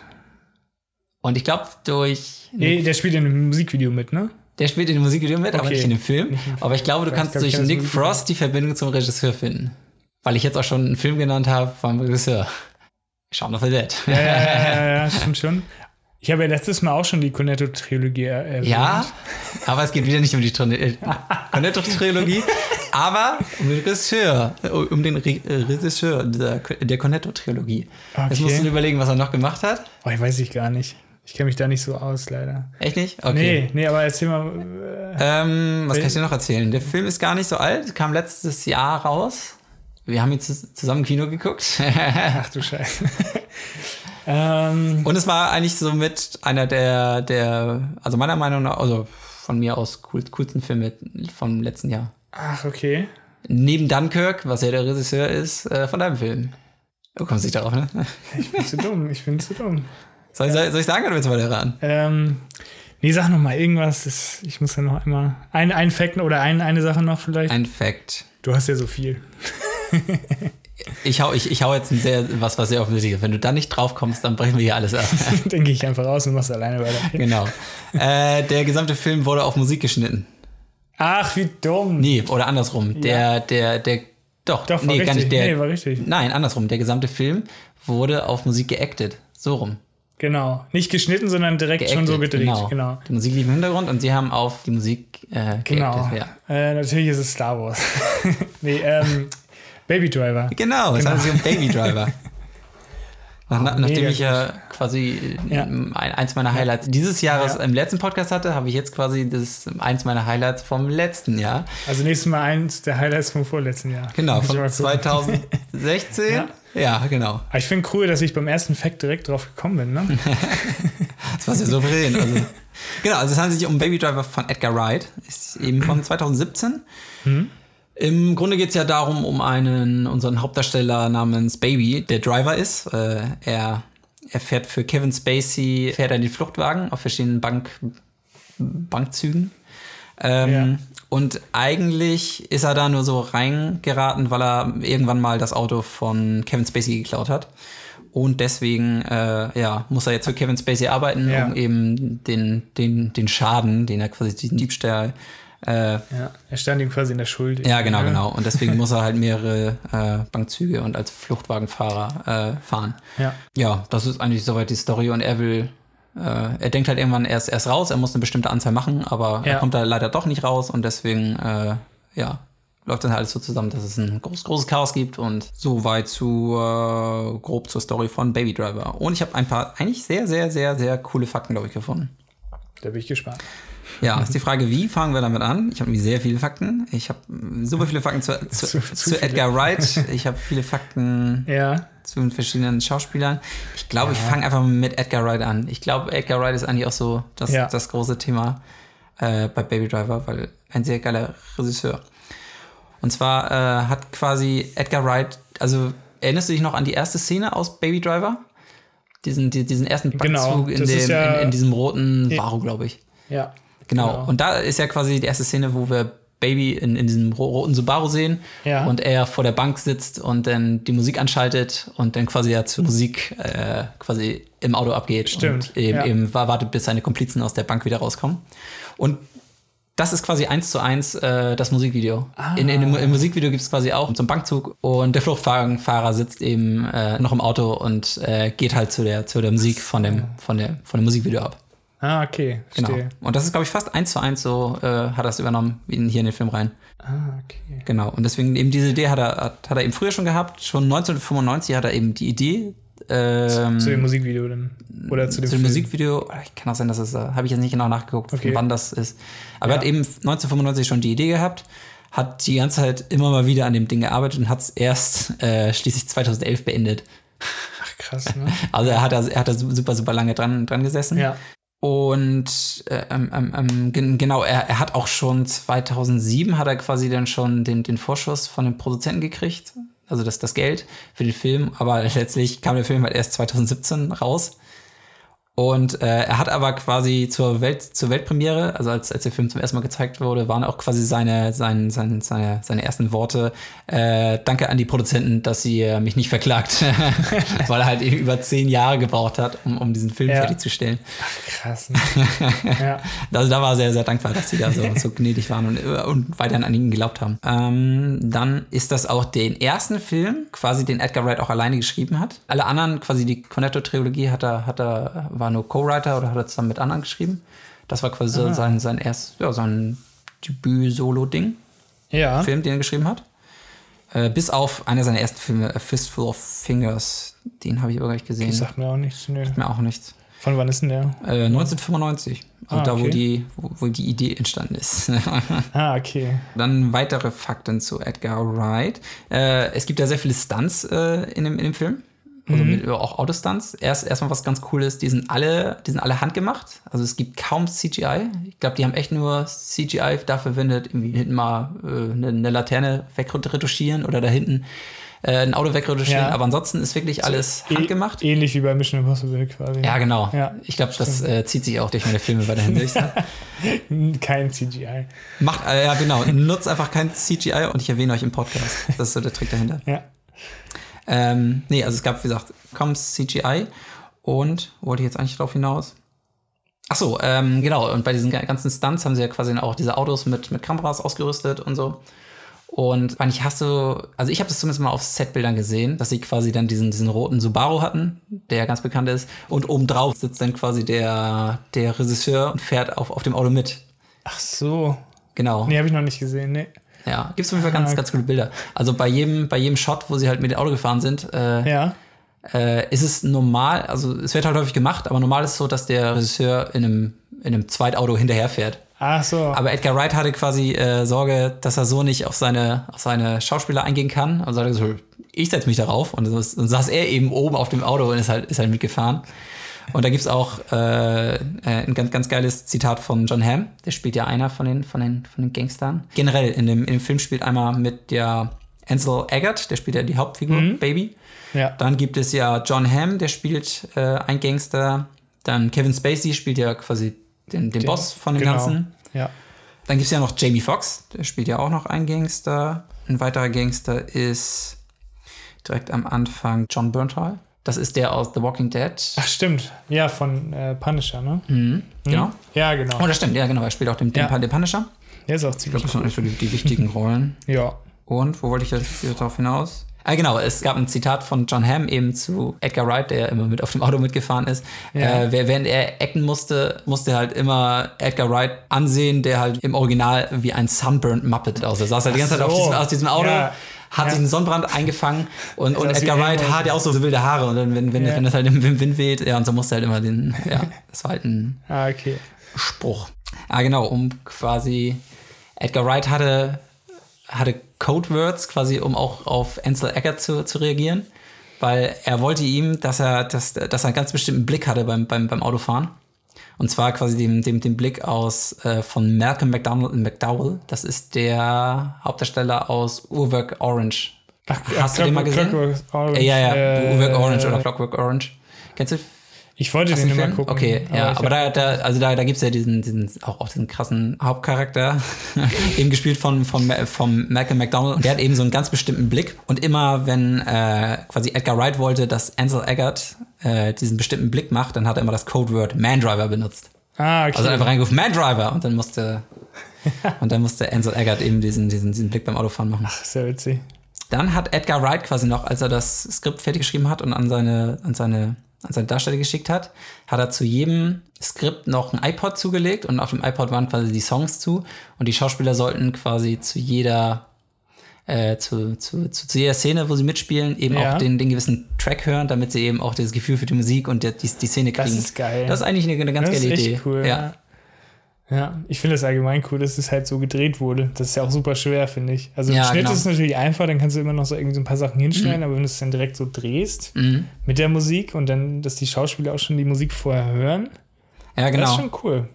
Und ich glaube, durch. Nee, der spielt in einem Musikvideo mit, ne? Der spielt in dem Musikvideo mit, aber Okay. nicht in dem Film. Aber ich glaube, du Ich kannst glaub, durch Nick. Frost die Verbindung zum Regisseur finden. Weil ich jetzt auch schon einen Film genannt habe vom Regisseur. Shaun of the Dead. Ja, ja, ja, ja, ja, stimmt schon. Ich habe ja letztes Mal auch schon die Cornetto-Trilogie er erwähnt. Ja, aber es geht wieder nicht um die äh, Cornetto-Trilogie, aber um den Regisseur, um den Re äh, Regisseur der, der Cornetto-Trilogie. Okay. Jetzt musst du überlegen, was er noch gemacht hat. Oh, ich weiß ich gar nicht. Ich kenne mich da nicht so aus, leider. Echt nicht? Okay. Nee, nee, aber erzähl mal. Ähm, was kann ich dir noch erzählen? Der Film ist gar nicht so alt, kam letztes Jahr raus. Wir haben ihn zus- zusammen Kino geguckt. Ach du Scheiße. ähm, Und es war eigentlich so mit einer der, der, also meiner Meinung nach, also von mir aus cool, coolsten Filme vom letzten Jahr. ach, okay. Neben Dunkirk, was ja der Regisseur ist, äh, von deinem Film. Du kommst nicht darauf, ne? Ich bin zu dumm. Ich bin zu dumm. Soll ich, soll ich sagen oder willst du weiter ran? Ähm, nee, sag noch mal irgendwas. Das, ich muss ja noch einmal. Ein, ein Fact oder ein, eine Sache noch vielleicht. Ein Fact. Du hast ja so viel. Ich hau, ich, ich hau jetzt ein sehr, was, was sehr offensichtlich ist. Wenn du da nicht drauf kommst, dann brechen wir hier alles ab. Denke ich einfach raus und machst alleine weiter. genau. Äh, der gesamte Film wurde auf Musik geschnitten. Ach, wie dumm. Nee, oder andersrum. Der, der, der, doch, Doch, war nee, richtig. gar nicht der. Nee, war richtig. Nein, andersrum. Der gesamte Film wurde auf Musik geactet. So rum. Genau. Nicht geschnitten, sondern direkt schon so Geactet, gedreht. Genau. Die Musik lief im Hintergrund und sie haben auf die Musik äh, Genau. geactet. Ja. Äh, natürlich ist es Star Wars. nee, ähm, Baby Driver. Genau, es Genau. handelt sich um Baby Driver. Nach, Oh, nachdem ich ja quasi Ja. ein, eins meiner Highlights dieses Jahres Ja. im letzten Podcast hatte, habe ich jetzt quasi das eins meiner Highlights vom letzten Jahr. Also nächstes Mal eins der Highlights vom vorletzten Jahr. Genau, von mal gucken. 2016. Ja. ja. genau. Aber ich finde cool, dass ich beim ersten Fact direkt drauf gekommen bin. Ne? Das war sehr souverän. Also, genau, also es handelt sich um Baby Driver von Edgar Wright. Ist eben von 2017. Im Grunde geht es ja darum, um einen, unseren Hauptdarsteller namens Baby, der Driver ist. Äh, er, er fährt für Kevin Spacey, fährt er in den Fluchtwagen auf verschiedenen Bank, Bankzügen. Ähm, Ja. Und eigentlich ist er da nur so reingeraten, weil er irgendwann mal das Auto von Kevin Spacey geklaut hat. Und deswegen äh, ja, muss er jetzt für Kevin Spacey arbeiten, Ja. um eben den, den, den Schaden, den er quasi diesen Diebstahl äh, Ja. Er stand ihm quasi in der Schuld. ja, genau, genau. Und deswegen muss er halt mehrere äh, Bankzüge und als Fluchtwagenfahrer äh, fahren. Ja. Ja, das ist eigentlich soweit die Story und er will, äh, er denkt halt irgendwann erst, erst raus, er muss eine bestimmte Anzahl machen, aber Ja. er kommt da leider doch nicht raus und deswegen, äh, ja, läuft dann halt alles so zusammen, dass es ein groß, großes Chaos gibt und so weit zu äh, grob zur Story von Baby Driver. Und ich habe ein paar eigentlich sehr, sehr, sehr, sehr coole Fakten, glaube ich, gefunden. Da bin ich gespannt. Ja, ist die Frage, wie fangen wir damit an? Ich habe nämlich sehr viele Fakten. Ich habe super viele Fakten zu, zu, Zu- zu, viele. Edgar Wright. Ich habe viele Fakten Ja. zu den verschiedenen Schauspielern. Ich glaube, ich fange einfach mit Edgar Wright an. Ich glaube, Edgar Wright ist eigentlich auch so das, Ja. das große Thema äh, bei Baby Driver, weil ein sehr geiler Regisseur. Und zwar äh, hat quasi Edgar Wright, also erinnerst du dich noch an die erste Szene aus Baby Driver? Diesen, die, diesen ersten Genau, Backzug in, das ist dem, ja- in, in diesem roten Ja. Varo, glaube ich. Ja. Genau. Genau. Und da ist ja quasi die erste Szene, wo wir Baby in, in diesem ro- roten Subaru sehen Ja. und er vor der Bank sitzt und dann die Musik anschaltet und dann quasi ja zur Musik äh, quasi im Auto abgeht Stimmt, und eben, ja. eben wa- wartet, bis seine Komplizen aus der Bank wieder rauskommen. Und das ist quasi eins zu eins äh, das Musikvideo. Ah. In, in dem, Im Musikvideo gibt es quasi auch so einen Bankzug und der Fluchtwagenfahrer sitzt eben äh, noch im Auto und äh, geht halt zu der, zu der Musik von dem, von, der, von dem Musikvideo ab. Ah, okay. Genau. Verstehe. Und das ist, glaube ich, fast eins zu eins so, äh, hat er es übernommen, wie in, hier in den Film rein. Ah, okay. Genau. Und deswegen eben diese Idee hat er, hat, hat er eben früher schon gehabt. Schon 1995 hat er eben die Idee. Ähm, Zu dem Musikvideo dann. Oder zu dem, zu dem. Musikvideo, ich kann auch sein, dass es, äh, habe ich jetzt nicht genau nachgeguckt, Okay. wann das ist. Aber Ja. er hat eben 1995 schon die Idee gehabt, hat die ganze Zeit immer mal wieder an dem Ding gearbeitet und hat es erst äh, schließlich 2011 beendet. Ach, krass, ne? Also er hat da, er hat da super, super lange dran, dran gesessen. ja. Und äh, ähm, ähm, ähm, gen- genau, er, er hat auch schon 2007 hat er quasi dann schon den, den Vorschuss von den Produzenten gekriegt, also das, das Geld für den Film, aber letztlich kam der Film halt erst 2017 raus. Und äh, er hat aber quasi zur Welt zur Weltpremiere, also als, als der Film zum ersten Mal gezeigt wurde, waren auch quasi seine, sein, sein, seine, seine ersten Worte, äh, danke an die Produzenten, dass sie äh, mich nicht verklagt, weil er halt eben über zehn Jahre gebraucht hat, um, um diesen Film Ja. fertigzustellen. Krass. Ne? ja. Also da war er sehr, sehr dankbar, dass sie da so, so gnädig waren und, und weiterhin an ihn geglaubt haben. Ähm, dann ist das auch den ersten Film, quasi den Edgar Wright auch alleine geschrieben hat. Alle anderen, quasi die Cornetto-Trilogie, hat er, hat er, war nur Co-Writer oder hat er zusammen mit anderen geschrieben. Das war quasi so sein, sein erst, ja, sein Debüt-Solo-Ding, Ja. Film, den er geschrieben hat. Äh, bis auf einer seiner ersten Filme, A Fistful of Fingers. Den habe ich aber gar nicht gesehen. Das sagt mir auch nichts. Nö. Mir auch nichts. Von wann ist denn der? Äh, 1995. Also Ah, da, wo die, wo, wo die Idee entstanden ist. Ah, okay. Dann weitere Fakten zu Edgar Wright. Äh, es gibt ja sehr viele Stunts äh, in, dem, in dem Film. Also mit, auch Autostunts. Erst erstmal was ganz cool ist, die sind alle, die sind alle handgemacht. Also es gibt kaum CGI. Ich glaube, die haben echt nur CGI dafür verwendet, irgendwie hinten mal äh, eine, eine Laterne wegretuschieren oder da hinten äh, ein Auto wegretuschieren. Ja. Aber ansonsten ist wirklich alles handgemacht. Ä ähnlich wie bei Mission Impossible quasi. Ja, genau. Ja, ich glaube, das äh, zieht sich auch durch meine Filme weiterhin durch. Kein CGI. Macht, äh, ja, genau. Nutzt einfach kein CGI und ich erwähne euch im Podcast. Das ist so der Trick dahinter. Ja. Ähm, nee, also es gab, wie gesagt, kaum CGI und wollte ich jetzt eigentlich drauf hinaus? Ach so, ähm, genau. Und bei diesen ga- ganzen Stunts haben sie ja quasi auch diese Autos mit, mit Kameras ausgerüstet und so. Und wann ich hast du, also ich habe das zumindest mal auf Setbildern gesehen, dass sie quasi dann diesen, diesen roten Subaru hatten, der ja ganz bekannt ist. Und obendrauf sitzt dann quasi der, der Regisseur und fährt auf, auf dem Auto mit. Ach so. Genau. Nee, habe ich noch nicht gesehen. Nee. Ja, gibt es auf jeden Fall ganz, ganz coole Bilder. Also bei jedem, bei jedem Shot, wo sie halt mit dem Auto gefahren sind, äh, Ja. äh, ist es normal, also es wird halt häufig gemacht, aber normal ist es so, dass der Regisseur in einem, in einem Zweitauto hinterherfährt. Ach so. Aber Edgar Wright hatte quasi äh, Sorge, dass er so nicht auf seine, auf seine Schauspieler eingehen kann. Und sagte so, ich setze mich darauf. Und, das, und saß er eben oben auf dem Auto und ist halt, ist halt mitgefahren. Und da gibt es auch äh, äh, ein ganz, ganz geiles Zitat von John Hamm. Der spielt ja einer von den, von den, von den Gangstern. Generell in dem, in dem Film spielt einmal mit der Ansel Eggert, der spielt ja die Hauptfigur, Baby. ja. Dann gibt es ja John Hamm, der spielt äh, ein Gangster. Dann Kevin Spacey spielt ja quasi den, den Boss von dem genau. Ganzen. Ja. Dann gibt es ja noch Jamie Foxx, der spielt ja auch noch einen Gangster. Ein weiterer Gangster ist direkt am Anfang John Bernthal. Das ist der aus The Walking Dead. Ach, stimmt. Ja, von äh, Punisher, ne? Mhm, genau. Ja, genau. Oh, das stimmt, ja, genau. Er spielt auch den, den, Ja. den Punisher. Der ist auch Ich ziemlich glaube, das sind eigentlich so die, die wichtigen Rollen. Ja. Und wo wollte ich jetzt drauf hinaus? Ah, genau, es gab ein Zitat von John Hamm eben zu Edgar Wright, der immer mit auf dem Auto mitgefahren ist. Ja. Äh, wer- während er ecken musste, musste er halt immer Edgar Wright ansehen, der halt im Original wie ein Sunburned Muppet aussah. Saß halt die ganze Zeit auf diesem, aus diesem Auto, Ja. Hat Ja. sich einen Sonnenbrand eingefangen und, und Edgar Wright hat ja auch so wilde Haare und dann, wenn, wenn, Ja. wenn das halt im Wind weht, ja, und so musste er halt immer den, ja, das war halt ein Ah, okay. Spruch. Ah, genau, um quasi. Edgar Wright hatte, hatte Codewords quasi, um auch auf Ansel Eggert zu, zu reagieren, weil er wollte ihm, dass er, dass, dass er einen ganz bestimmten Blick hatte beim, beim, beim Autofahren. Und zwar quasi dem, dem, dem Blick aus äh, von Malcolm McDonald, McDowell. Das ist der Hauptdarsteller aus Uhrwerk Orange. Ach, Hast du den mal gesehen? Clockwork Orange, Äh, ja, ja, äh, Uhrwerk Orange oder Clockwork Orange. Kennst du Ich wollte Hast den immer gucken. Okay, ja, ich aber da, da, also da, da gibt es ja diesen, diesen auch, auch diesen krassen Hauptcharakter, eben gespielt von, von, von Malcolm McDonald. Und der hat eben so einen ganz bestimmten Blick. Und immer, wenn äh, quasi Edgar Wright wollte, dass Ansel Eggert äh, diesen bestimmten Blick macht, dann hat er immer das Codeword Mandriver benutzt. Ah, okay. Also einfach reingerufen, Mandriver! Und dann musste, und dann musste Ansel Eggert eben diesen, diesen, diesen Blick beim Autofahren machen. Sehr witzig. Dann hat Edgar Wright quasi noch, als er das Skript fertig geschrieben hat und an seine, an seine, an seine Darsteller geschickt hat, hat er zu jedem Skript noch ein iPod zugelegt und auf dem iPod waren quasi die Songs zu und die Schauspieler sollten quasi zu jeder äh, zu, zu, zu, zu jeder Szene, wo sie mitspielen, eben Ja. auch den, den gewissen Track hören, damit sie eben auch das Gefühl für die Musik und die, die, die Szene kriegen. Das ist geil. Das ist eigentlich eine, eine ganz das geile Idee. cool. ja. Ja. Ja, ich finde es allgemein cool, dass es halt so gedreht wurde. Das ist ja auch super schwer, finde ich. Also Ja, im Schnitt genau. ist es natürlich einfach, dann kannst du immer noch so irgendwie so ein paar Sachen hinschneiden, aber wenn du es dann direkt so drehst Mhm. mit der Musik und dann, dass die Schauspieler auch schon die Musik vorher hören, ja, genau. das ist schon cool.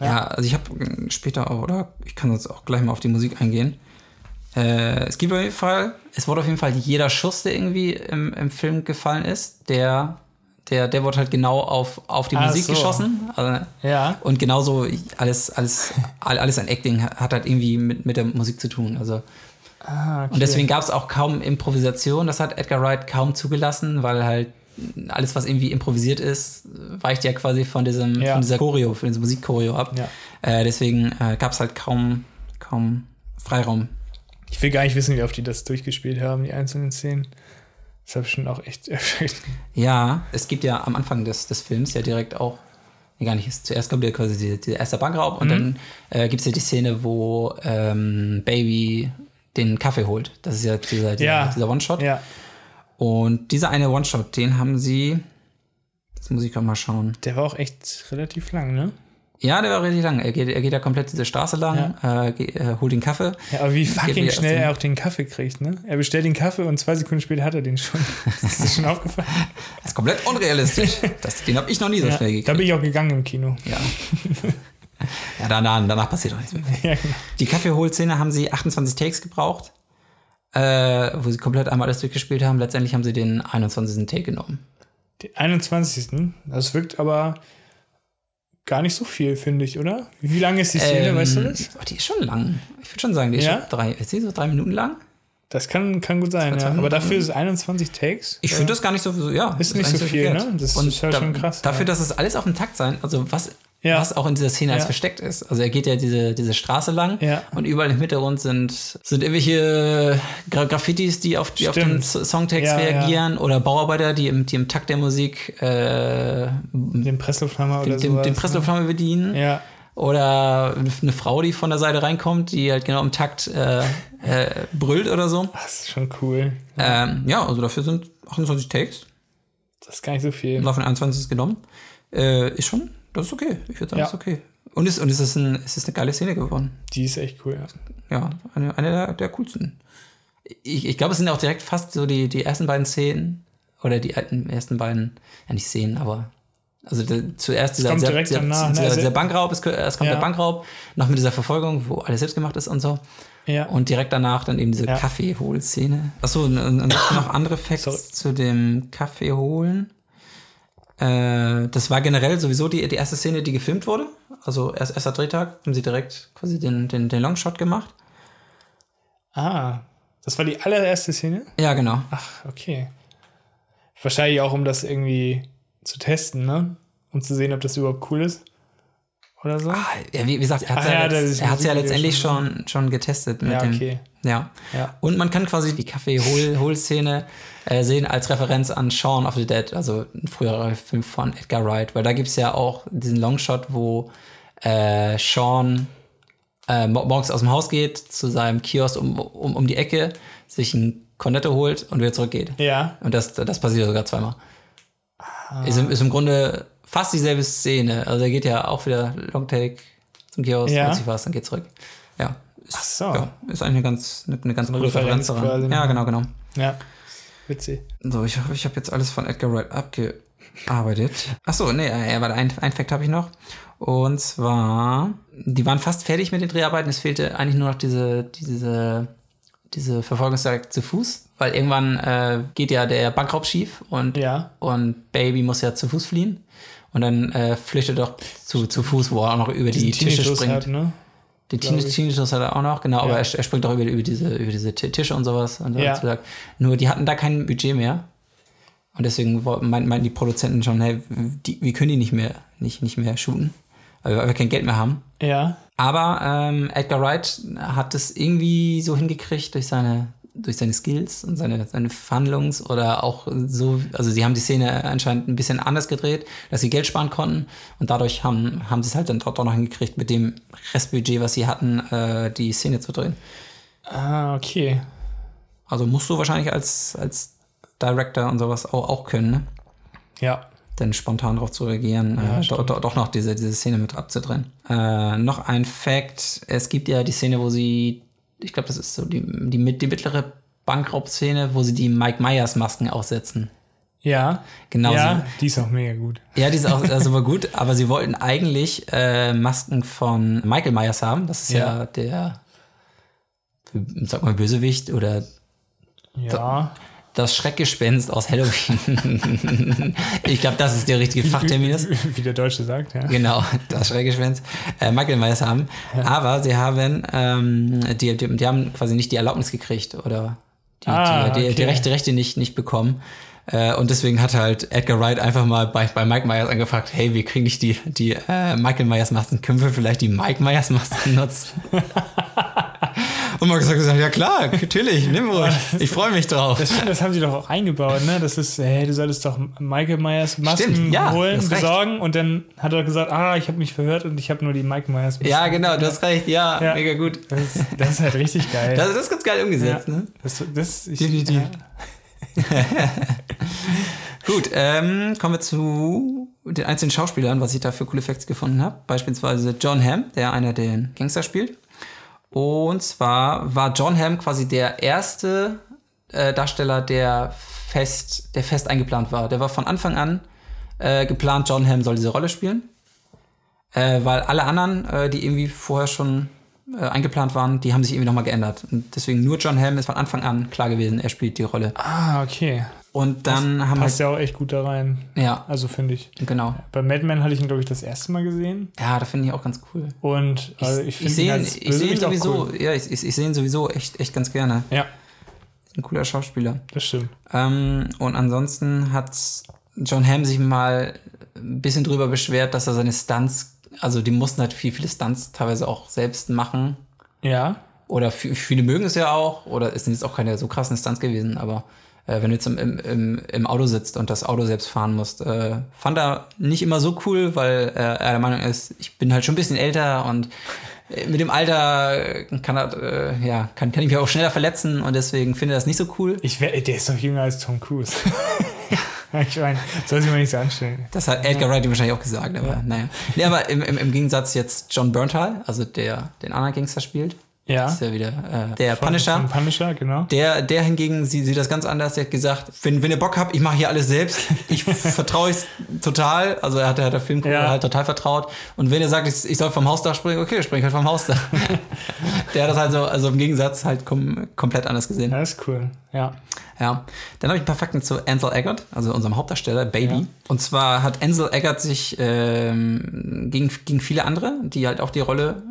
Ja, also ich habe später auch, oder ich kann jetzt auch gleich mal auf die Musik eingehen. Äh, es gibt auf jeden Fall, es wurde auf jeden Fall jeder Schuss, der irgendwie im, im Film gefallen ist, der, der, der wurde halt genau auf, auf die Ach Musik so. geschossen. Also, Ja. und genauso alles, alles, all- alles an Acting hat halt irgendwie mit, mit der Musik zu tun. Also, Ah, okay. und deswegen gab es auch kaum Improvisation. Das hat Edgar Wright kaum zugelassen, weil halt alles, was irgendwie improvisiert ist, weicht ja quasi von diesem, Ja. von dieser Choreo, von diesem Musikchoreo ab. Ja. Äh, deswegen äh, gab es halt kaum, kaum Freiraum. Ich will gar nicht wissen, wie oft die das durchgespielt haben, die einzelnen Szenen. Das habe ich schon auch echt erfüllt. Ja, es gibt ja am Anfang des, des Films ja direkt auch, nee, gar nicht, zuerst kommt ja quasi die erste Bankraub und dann äh, gibt es ja die Szene, wo ähm, Baby den Kaffee holt. Das ist ja dieser, dieser, Ja. dieser One-Shot. Ja, Und dieser eine One-Shot, den haben sie, jetzt muss ich gerade mal schauen. der war auch echt relativ lang, ne? Ja, der war richtig lang. Er geht, er geht ja komplett diese Straße lang, äh, ge- äh, holt den Kaffee. Ja, aber wie fucking schnell er auch den Kaffee kriegt, ne? Er bestellt den Kaffee und zwei Sekunden später hat er den schon. Ist das schon aufgefallen? Das ist komplett unrealistisch. Das, den habe ich noch nie so Ja, schnell da gekriegt. bin ich auch gegangen im Kino. Ja. ja, danach, danach passiert doch nichts mehr. Ja, genau. Die Kaffeeholszene haben sie 28 Takes gebraucht, äh, wo sie komplett einmal alles durchgespielt haben. Letztendlich haben sie den 21. Take genommen. Den 21. Das wirkt aber gar nicht so viel, finde ich, oder? Wie lang ist die Szene, Ähm, weißt du das? oh, die ist schon lang. Ich würde schon sagen, die ist Ja? schon drei, ist die so drei Minuten lang? Das kann, kann gut sein, ja. Aber dafür ist es 21 Takes. Ich finde das gar nicht so, ja. Ist nicht eigentlich so viel, verkehrt. ne? Das Und ist ja schon krass, Dafür, ja. dass es alles auf dem Takt sein, also was, Ja. was auch in dieser Szene als Ja. versteckt ist. Also er geht ja diese, diese Straße lang Ja. und überall im Hintergrund sind, sind irgendwelche Gra Graffitis, die auf, die auf den Songtext reagieren oder Bauarbeiter, die im, die im Takt der Musik äh, Den Presslufthammer oder den, sowas. den Presslufthammer bedienen. ne? Ja. Oder eine Frau, die von der Seite reinkommt, die halt genau im Takt äh, äh, brüllt oder so. Das ist schon cool. Ähm, ja, also dafür sind 28 Takes. Das ist gar nicht so viel. Im Laufe von 21 ist genommen. Äh, ist schon, das ist okay. Ich würde sagen, Ja. das ist okay. Und es, und es, ist ein, es ist eine geile Szene geworden. Die ist echt cool, ja. Ja, eine, eine der, der coolsten. Ich, ich glaube, es sind auch direkt fast so die, die ersten beiden Szenen. Oder die alten, ersten beiden, ja nicht Szenen, aber. Also der, zuerst dieser, kommt dieser, direkt dieser, danach, ne? dieser, Also- dieser Bankraub, es, es kommt Ja. der Bankraub, noch mit dieser Verfolgung, wo alles selbst gemacht ist und so. Ja. Und direkt danach dann eben diese Ja. Kaffeeholszene. Achso, und, und noch andere Facts Sorry. zu dem Kaffeeholen. Äh, das war generell sowieso die, die erste Szene, die gefilmt wurde. Also erst erster Drehtag haben sie direkt quasi den, den, den Longshot gemacht. Ah, das war die allererste Szene? Ja, genau. Ach, okay. Wahrscheinlich auch, um das irgendwie zu testen, ne? Um zu sehen, ob das überhaupt cool ist. Oder so? Ah, ja, wie, wie gesagt, er hat Ah, ja, letzt, er hat's ja letztendlich schon, schon, getestet mit ja, dem. okay. Ja. Ja. Und man kann quasi die Kaffee-Hol-Szene äh, sehen als Referenz an Shaun of the Dead, also ein früherer Film von Edgar Wright, weil da gibt es ja auch diesen Longshot, wo äh, Sean äh, mo- morgens aus dem Haus geht, zu seinem Kiosk um, um, um die Ecke, sich ein Cornetto holt und wieder zurückgeht. Ja. Und das, das passiert sogar zweimal. Ah. Ist, im, ist im Grunde fast dieselbe Szene. Also er geht ja auch wieder Longtake zum Kiosk, Ja. holt sich was, dann geht zurück. Ja. Ist, Ach so. ja, ist eigentlich eine ganz, eine, eine ganz eine coole Referenz Referenz daran. quasi, Ja, ne? genau, genau. Ja. Witzig. So, ich hoffe, ich habe jetzt alles von Edgar Wright abgearbeitet. Achso, nee, äh, warte, ein, ein Fact habe ich noch. Und zwar, die waren fast fertig mit den Dreharbeiten. Es fehlte eigentlich nur noch diese, diese, diese Verfolgungsjagd zu Fuß, weil irgendwann äh, geht ja der Bankraub schief und, Ja. und Baby muss ja zu Fuß fliehen. Und dann äh, flüchtet doch zu, zu Fuß, wo er auch noch über die Tische Tinnitus springt. Hat, ne? Den Tinnitus hat er auch noch, genau, aber Ja. er, er springt auch über, über, diese, über diese Ti- Tische und sowas. Und Ja. gesagt. Nur die hatten da kein Budget mehr. Und deswegen meinten meinten die Produzenten schon, hey, die, wir können die nicht mehr, nicht, nicht mehr shooten, weil wir, weil wir kein Geld mehr haben. Ja. Aber ähm, Edgar Wright hat es irgendwie so hingekriegt durch seine, durch seine Skills und seine, seine Verhandlungs- oder auch so, also sie haben die Szene anscheinend ein bisschen anders gedreht, dass sie Geld sparen konnten und dadurch haben, haben sie es halt dann doch noch hingekriegt, mit dem Restbudget, was sie hatten, äh, die Szene zu drehen. Ah, okay. Also musst du wahrscheinlich als, als Director und sowas auch, auch können, ne? Ja. Denn spontan darauf zu reagieren, äh, do, do, doch noch diese, diese Szene mit abzudrehen. Äh, noch ein Fact: Es gibt ja die Szene, wo sie, ich glaube, das ist so die, die, die mittlere Bankraubszene, wo sie die Mike Myers Masken aufsetzen. Ja. Genau. Ja, die ist auch mega gut. Ja, die ist auch äh, super gut, aber sie wollten eigentlich äh, Masken von Michael Myers haben. Das ist ja, Ja. der, sag mal, Bösewicht oder Ja. Das Schreckgespenst aus Halloween. ich glaube, das ist der richtige Fachterminus. Wie der Deutsche sagt, ja. Genau, das Schreckgespenst. Äh, Michael Myers haben. Aber sie haben, ähm, die, die, die haben quasi nicht die Erlaubnis gekriegt oder die, Ah, die, die, die okay. Rechte, Rechte nicht, nicht bekommen. Äh, und deswegen hat halt Edgar Wright einfach mal bei, bei Mike Myers angefragt, hey, wir kriegen nicht die, die äh, Michael Myers Masken, können wir vielleicht die Mike Myers Masken nutzen? Und Markus hat gesagt, ja klar, natürlich, nimm ruhig. Ich freue mich drauf. Das, stimmt, das haben sie doch auch eingebaut, ne? Das ist, hey, du solltest doch Michael Myers Masken Stimmt, ja, holen, recht. besorgen und dann hat er gesagt, ah, ich habe mich verhört und ich habe nur die Michael Myers Masken. Ja, genau, du hast recht, ja, Ja. mega gut. Das ist, das ist halt richtig geil. Das, das ist ganz geil umgesetzt, ja. ne? das, das, ich, Definitiv. Gut, ähm, kommen wir zu den einzelnen Schauspielern, was ich da für coole Facts gefunden habe. Beispielsweise John Hamm, der einer den Gangster spielt. Und zwar war John Hamm quasi der erste äh, Darsteller, der fest, der fest eingeplant war. Der war von Anfang an äh, geplant, John Hamm soll diese Rolle spielen. Äh, weil alle anderen, äh, die irgendwie vorher schon äh, eingeplant waren, die haben sich irgendwie nochmal geändert. Und deswegen nur John Hamm ist von Anfang an klar gewesen, er spielt die Rolle. Ah, okay. Und dann haben Passt halt, ja auch echt gut da rein. ja, Also finde ich. genau. Bei Mad Men hatte ich ihn, glaube ich, das erste Mal gesehen. Ja, da finde ich auch ganz cool. Und also ich Ich, finde ich sehe ihn sowieso, Cool. ja, ich, ich, ich sehe ihn sowieso echt, echt ganz gerne. Ja, Ein cooler Schauspieler. das stimmt. Ähm, und ansonsten hat John Hamm sich mal ein bisschen drüber beschwert, dass er seine Stunts, also die mussten halt viel, viele Stunts teilweise auch selbst machen. Ja. Oder viele mögen es ja auch, oder es sind jetzt auch keine so krassen Stunts gewesen, aber äh, wenn du jetzt im, im, im, Auto sitzt und das Auto selbst fahren musst, äh, fand er nicht immer so cool, weil äh, er der Meinung ist, ich bin halt schon ein bisschen älter und äh, mit dem Alter kann, er, äh, ja, kann, kann ich mich auch schneller verletzen und deswegen finde er das nicht so cool. Ich wär, der ist doch jünger als Tom Cruise. ich meine, soll sich mal nicht so anstellen. Das hat Edgar Wright wahrscheinlich auch gesagt, aber naja. Nee, aber im, im, im Gegensatz jetzt John Berntal, also der den anderen Gangster spielt, Ja. ist ja wieder äh, der Von- Punisher. Von Punisher, genau. Der, der hingegen sie- sieht das ganz anders. Der hat gesagt, wenn, wenn ihr Bock habt, ich mache hier alles selbst. Ich vertraue es total. Also er hat, er hat der Filmcrew Ja. halt total vertraut. Und wenn ihr sagt, ich, ich soll vom Hausdach springen, okay, spring halt vom Hausdach. der hat das halt so, also im Gegensatz halt kom komplett anders gesehen. Ja, ist cool. Ja. Ja. Dann habe ich ein paar Fakten zu Ansel Eggert, also unserem Hauptdarsteller, Baby. Ja. Und zwar hat Ansel Eggert sich ähm, gegen, gegen viele andere, die halt auch die Rolle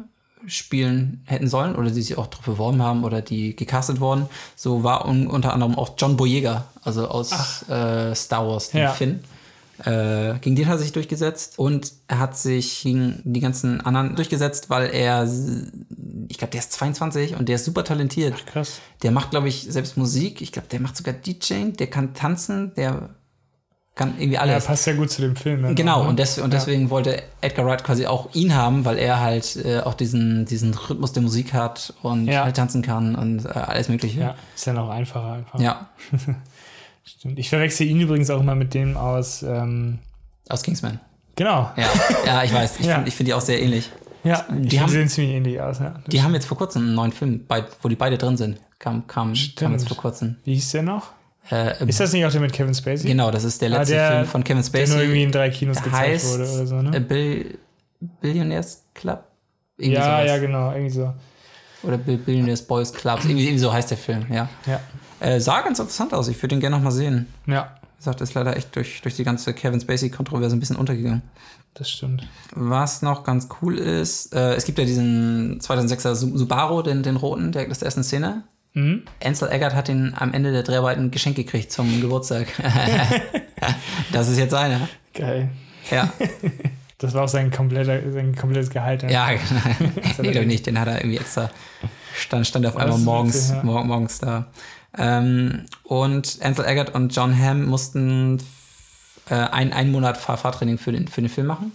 spielen hätten sollen oder die sich auch drauf beworben haben oder die gecastet wurden. So war un unter anderem auch John Boyega, also aus äh, Star Wars, den Ja. Finn. Äh, gegen den hat er sich durchgesetzt und er hat sich gegen die ganzen anderen durchgesetzt, weil er, ich glaube, der ist 22 und der ist super talentiert. Krass. Der macht, glaube ich, selbst Musik. Ich glaube, der macht sogar DJing, der kann tanzen, der kann irgendwie Ja, alles. passt ja gut zu dem Film. dann genau, auch, ne? und, des, und deswegen wollte Edgar Wright quasi auch ihn haben, weil er halt äh, auch diesen, diesen Rhythmus der Musik hat und Ja. halt tanzen kann und äh, alles Mögliche. Ja, ist dann auch einfacher einfach. Ja, Stimmt. Ich verwechsel ihn übrigens auch immer mit dem aus, ähm, aus Kingsman. genau. Ja, ja ich weiß. Ich Ja. finde find die auch sehr ähnlich. Ja, die haben- sehen ziemlich ähnlich aus. Ja. Die haben jetzt vor kurzem einen neuen Film, bei, wo die beide drin sind. Kam, kam, kam Stimmt. jetzt vor kurzem. Wie hieß der noch? Äh, Ist das nicht auch der mit Kevin Spacey? genau, das ist der Ah, letzte der- Film von Kevin Der nur irgendwie Spacey. in drei Kinos gezeigt wurde oder so, ne? Bill, Billionaires Club? Irgendwie Ja, sowas. ja, genau, irgendwie so. Oder Bill- Billionaires Boys Clubs. Irgendwie, irgendwie so heißt der Film, ja. Ja. Äh, sah ganz interessant aus. Ich würde den gerne noch mal sehen. Ja, Wie gesagt, ist leider echt durch, durch die ganze Kevin Spacey-Kontroverse ein bisschen untergegangen. das stimmt. Was noch ganz cool ist, äh, es gibt ja diesen 2006er Su- Subaru, den, den roten, der, das ist der ersten Szene. Mhm. Ansel Eggert hat ihn am Ende der Dreharbeiten geschenkt gekriegt zum Geburtstag. das ist jetzt seiner. Geil. Ja, Das war auch sein, kompletter, sein komplettes Gehalt. ja, nee, doch nicht. Den hat er irgendwie extra, stand, stand auf einmal morgens, ja. mor morgens da. Ähm, und Ansel Eggert und John Hamm mussten äh, ein, einen Monat Fahr Fahrtraining für den, für den Film machen.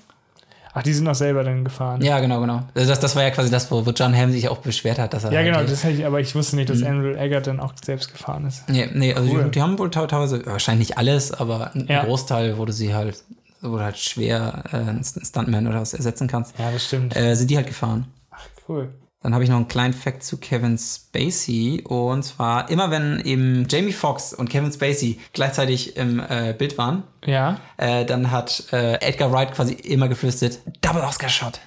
Ach, die sind auch selber dann gefahren. Ja, genau, genau. Also das, das war ja quasi das, wo, wo John Hamm sich auch beschwert hat, dass er. Ja, halt genau, das hätte ich, aber ich wusste nicht, dass Mhm. Andrew Eggert dann auch selbst gefahren ist. Nee, nee also Cool. die, die haben wohl teilweise, wahrscheinlich nicht alles, aber ein Ja. Großteil, wo du sie halt, wo du halt schwer äh, einen Stuntman oder was ersetzen kannst, Ja, das stimmt. äh, sind die halt gefahren. Ach, cool. Dann habe ich noch einen kleinen Fact zu Kevin Spacey. Und zwar, immer wenn eben Jamie Foxx und Kevin Spacey gleichzeitig im äh, Bild waren, Ja. äh, dann hat äh, Edgar Wright quasi immer geflüstert, Double Oscar Shot.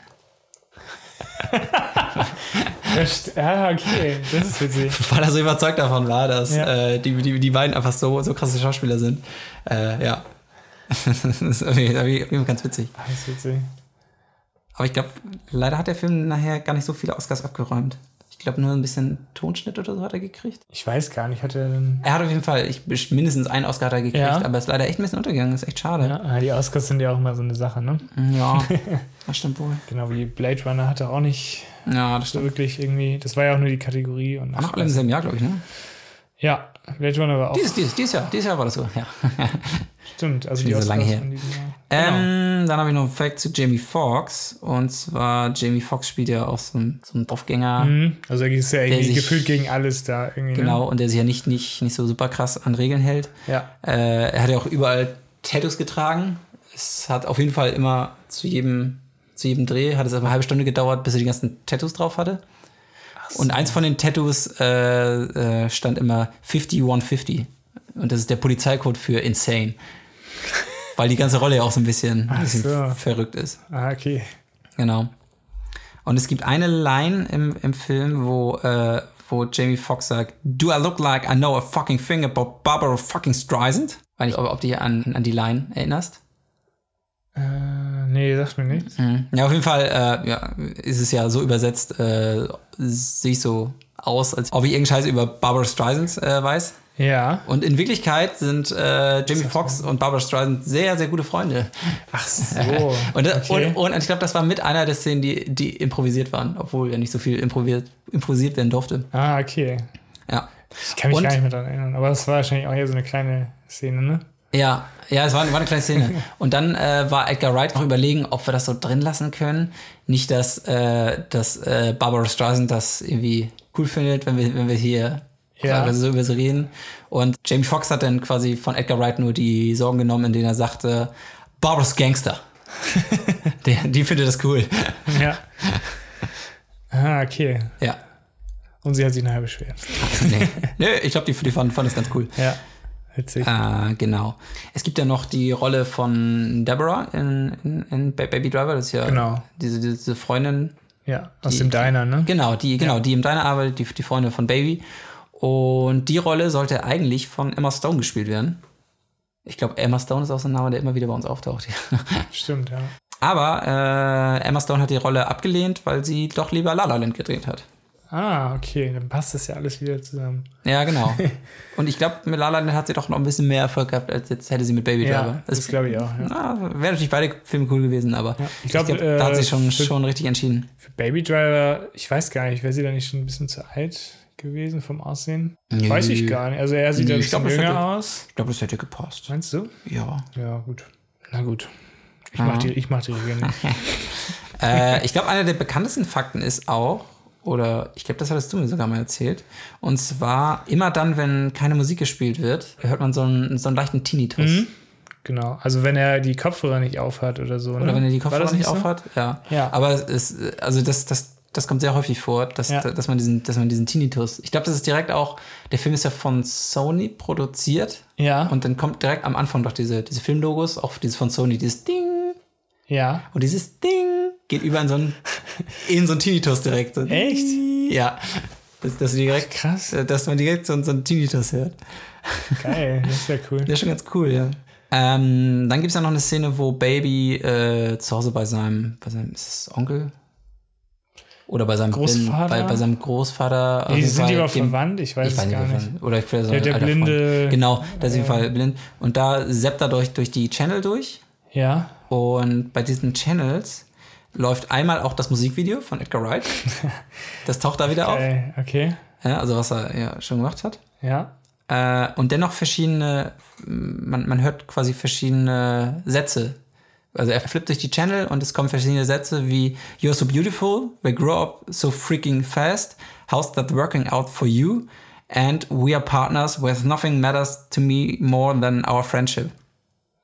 Ja, okay. Das ist witzig. Weil er so überzeugt davon war, dass Ja. äh, die, die, die beiden einfach so, so krasse Schauspieler sind. Äh, ja. das ist irgendwie, irgendwie ganz witzig. Das ist witzig. Aber ich glaube, leider hat der Film nachher gar nicht so viele Oscars abgeräumt. Ich glaube, nur ein bisschen Tonschnitt oder so hat er gekriegt. Ich weiß gar nicht, hat er. Er hat auf jeden Fall ich, mindestens einen Oscar hat er gekriegt, Ja. aber ist leider echt ein bisschen untergegangen. Ist echt schade. Ja, die Oscars sind ja auch immer so eine Sache, ne? Ja, das stimmt wohl. Genau wie Blade Runner hatte auch nicht Ja, das so wirklich irgendwie. Das war ja auch nur die Kategorie und War noch alle im selben Jahr, glaube ich, ne? Ja, Blade Runner war auch. Dieses, dieses, dieses Jahr, dieses Jahr war das so, ja. Stimmt, also die so lange her. diesem Jahr. Genau. Ähm, dann habe ich noch einen Fact zu Jamie Foxx. Und zwar, Jamie Foxx spielt ja auch so ein, so ein Draufgänger. Mhm. Also er ist ja irgendwie sich- gefühlt gegen alles da irgendwie. Genau, und der sich ja nicht, nicht, nicht so super krass an Regeln hält. Ne? Ja. Äh, er hat ja auch überall Tattoos getragen. Es hat auf jeden Fall immer zu jedem, zu jedem Dreh, hat es aber eine halbe Stunde gedauert, bis er die ganzen Tattoos drauf hatte. Und eins von den Tattoos äh, äh, stand immer 50150. Und das ist der Polizeicode für insane. Weil die ganze Rolle ja auch so ein bisschen, ein bisschen so. verrückt ist. Ah, okay. Genau. Und es gibt eine Line im, im Film, wo, äh, wo Jamie Foxx sagt, Do I look like I know a fucking thing about Barbara fucking Streisand? Weiß nicht, ob, ob du dich an, an die Line erinnerst. Äh, nee, sagt mir nichts. Mhm. Ja, auf jeden Fall äh, ja, ist es ja so übersetzt, äh, sehe ich so aus, als ob ich irgendeinen Scheiß über Barbara Streisand äh, weiß. Ja. Und in Wirklichkeit sind äh, Jamie Foxx und Barbara Streisand sehr, sehr gute Freunde. Ach so. Und, okay. und, und ich glaube, das war mit einer der Szenen, die, die improvisiert waren, obwohl ja nicht so viel improvisiert, improvisiert werden durfte. ah, okay. Ja. Ich kann mich Und- gar nicht mehr daran erinnern. Aber das war wahrscheinlich auch eher so eine kleine Szene, ne? Ja, ja, es war, war eine kleine Szene. Und dann äh, war Edgar Wright noch überlegen, ob wir das so drin lassen können. Nicht, dass, äh, dass äh, Barbara Streisand das irgendwie cool findet, wenn wir, wenn wir hier Ja. quasi so über sie reden. Und Jamie Foxx hat dann quasi von Edgar Wright nur die Sorgen genommen, in denen er sagte, Barbara's Gangster. Der, die findet das cool. Ja. ah, okay. Ja. Und sie hat sich nachher beschwert. Nee, nee ich glaube, die, die fanden, fanden das ganz cool. Ja. Witzig. Äh, genau. Es gibt ja noch die Rolle von Deborah in, in, in Ba- Baby Driver. Das ist ja Genau. diese, diese Freundin, Ja, aus die- dem Diner, ne? Genau, die, genau, die im Diner arbeitet, die, die Freundin von Baby. Und die Rolle sollte eigentlich von Emma Stone gespielt werden. Ich glaube, Emma Stone ist auch so ein Name, der immer wieder bei uns auftaucht. Stimmt, ja. Aber äh, Emma Stone hat die Rolle abgelehnt, weil sie doch lieber La La Land gedreht hat. Ah, okay. Dann passt das ja alles wieder zusammen. Ja, genau. Und ich glaube, mit La La Land hat sie doch noch ein bisschen mehr Erfolg gehabt, als jetzt hätte sie mit Baby Driver. Ja, das glaube ich auch. Ja. Ja, wären natürlich beide Filme cool gewesen, aber Ich glaube, da hat äh, sie schon, für- schon richtig entschieden. Für Baby Driver, ich weiß gar nicht, wäre sie da nicht schon ein bisschen zu alt gewesen vom Aussehen? Nö. Weiß ich gar nicht. Also er sieht Nö, ein bisschen jünger hätte- aus. Ich glaube, das hätte gepasst. Meinst du? Ja. Ja, gut. Na gut. Ich Aha. mach die, ich mach die Regeln nicht. äh, ich glaube, einer der bekanntesten Fakten ist auch, oder ich glaube, das hattest du mir sogar mal erzählt, und zwar immer dann, wenn keine Musik gespielt wird, hört man so einen, so einen leichten Tinnitus. Mhm. Genau. Also wenn er die Kopfhörer nicht aufhat oder so. Oder ne? wenn er die Kopfhörer das nicht so? aufhat. Ja. Ja. Aber es ist, also das, das, das kommt sehr häufig vor, dass, Ja. dass, man diesen, dass man diesen Tinnitus. Ich glaube, das ist direkt auch, der Film ist ja von Sony produziert. Ja. Und dann kommt direkt am Anfang doch diese, diese Filmlogos, auch dieses von Sony, dieses Ding. ja. Und dieses Ding geht über in so einen, in so einen Tinnitus direkt. So. Echt? Ja. Dass, dass, direkt, Krass. äh, dass man direkt so, so einen Tinnitus hört. Geil. Das ist ja cool. Der ist schon ganz cool, ja. Ähm, dann gibt es ja noch eine Szene, wo Baby äh, zu Hause bei seinem, bei seinem, ist es Onkel? Oder bei seinem Großvater? bei, bei seinem Großvater. auf Nee, sind die aber verwandt? Ich weiß ich es weiß nicht, gar nicht. von- Oder vielleicht so Der, der blinde. Freund. Genau, der ist auf jeden. Fall blind. Und da zappt er durch, durch die Channel durch. Ja. Und bei diesen Channels läuft einmal auch das Musikvideo von Edgar Wright. Das taucht da wieder auf. Geil. Okay. Ja, also was er ja schon gemacht hat. Ja. Äh, und dennoch verschiedene, man, man hört quasi verschiedene Sätze. Also er flippt durch die Channel und es kommen verschiedene Sätze wie You're so beautiful, we grow up so freaking fast, how's that working out for you? And we are partners with nothing matters to me more than our friendship.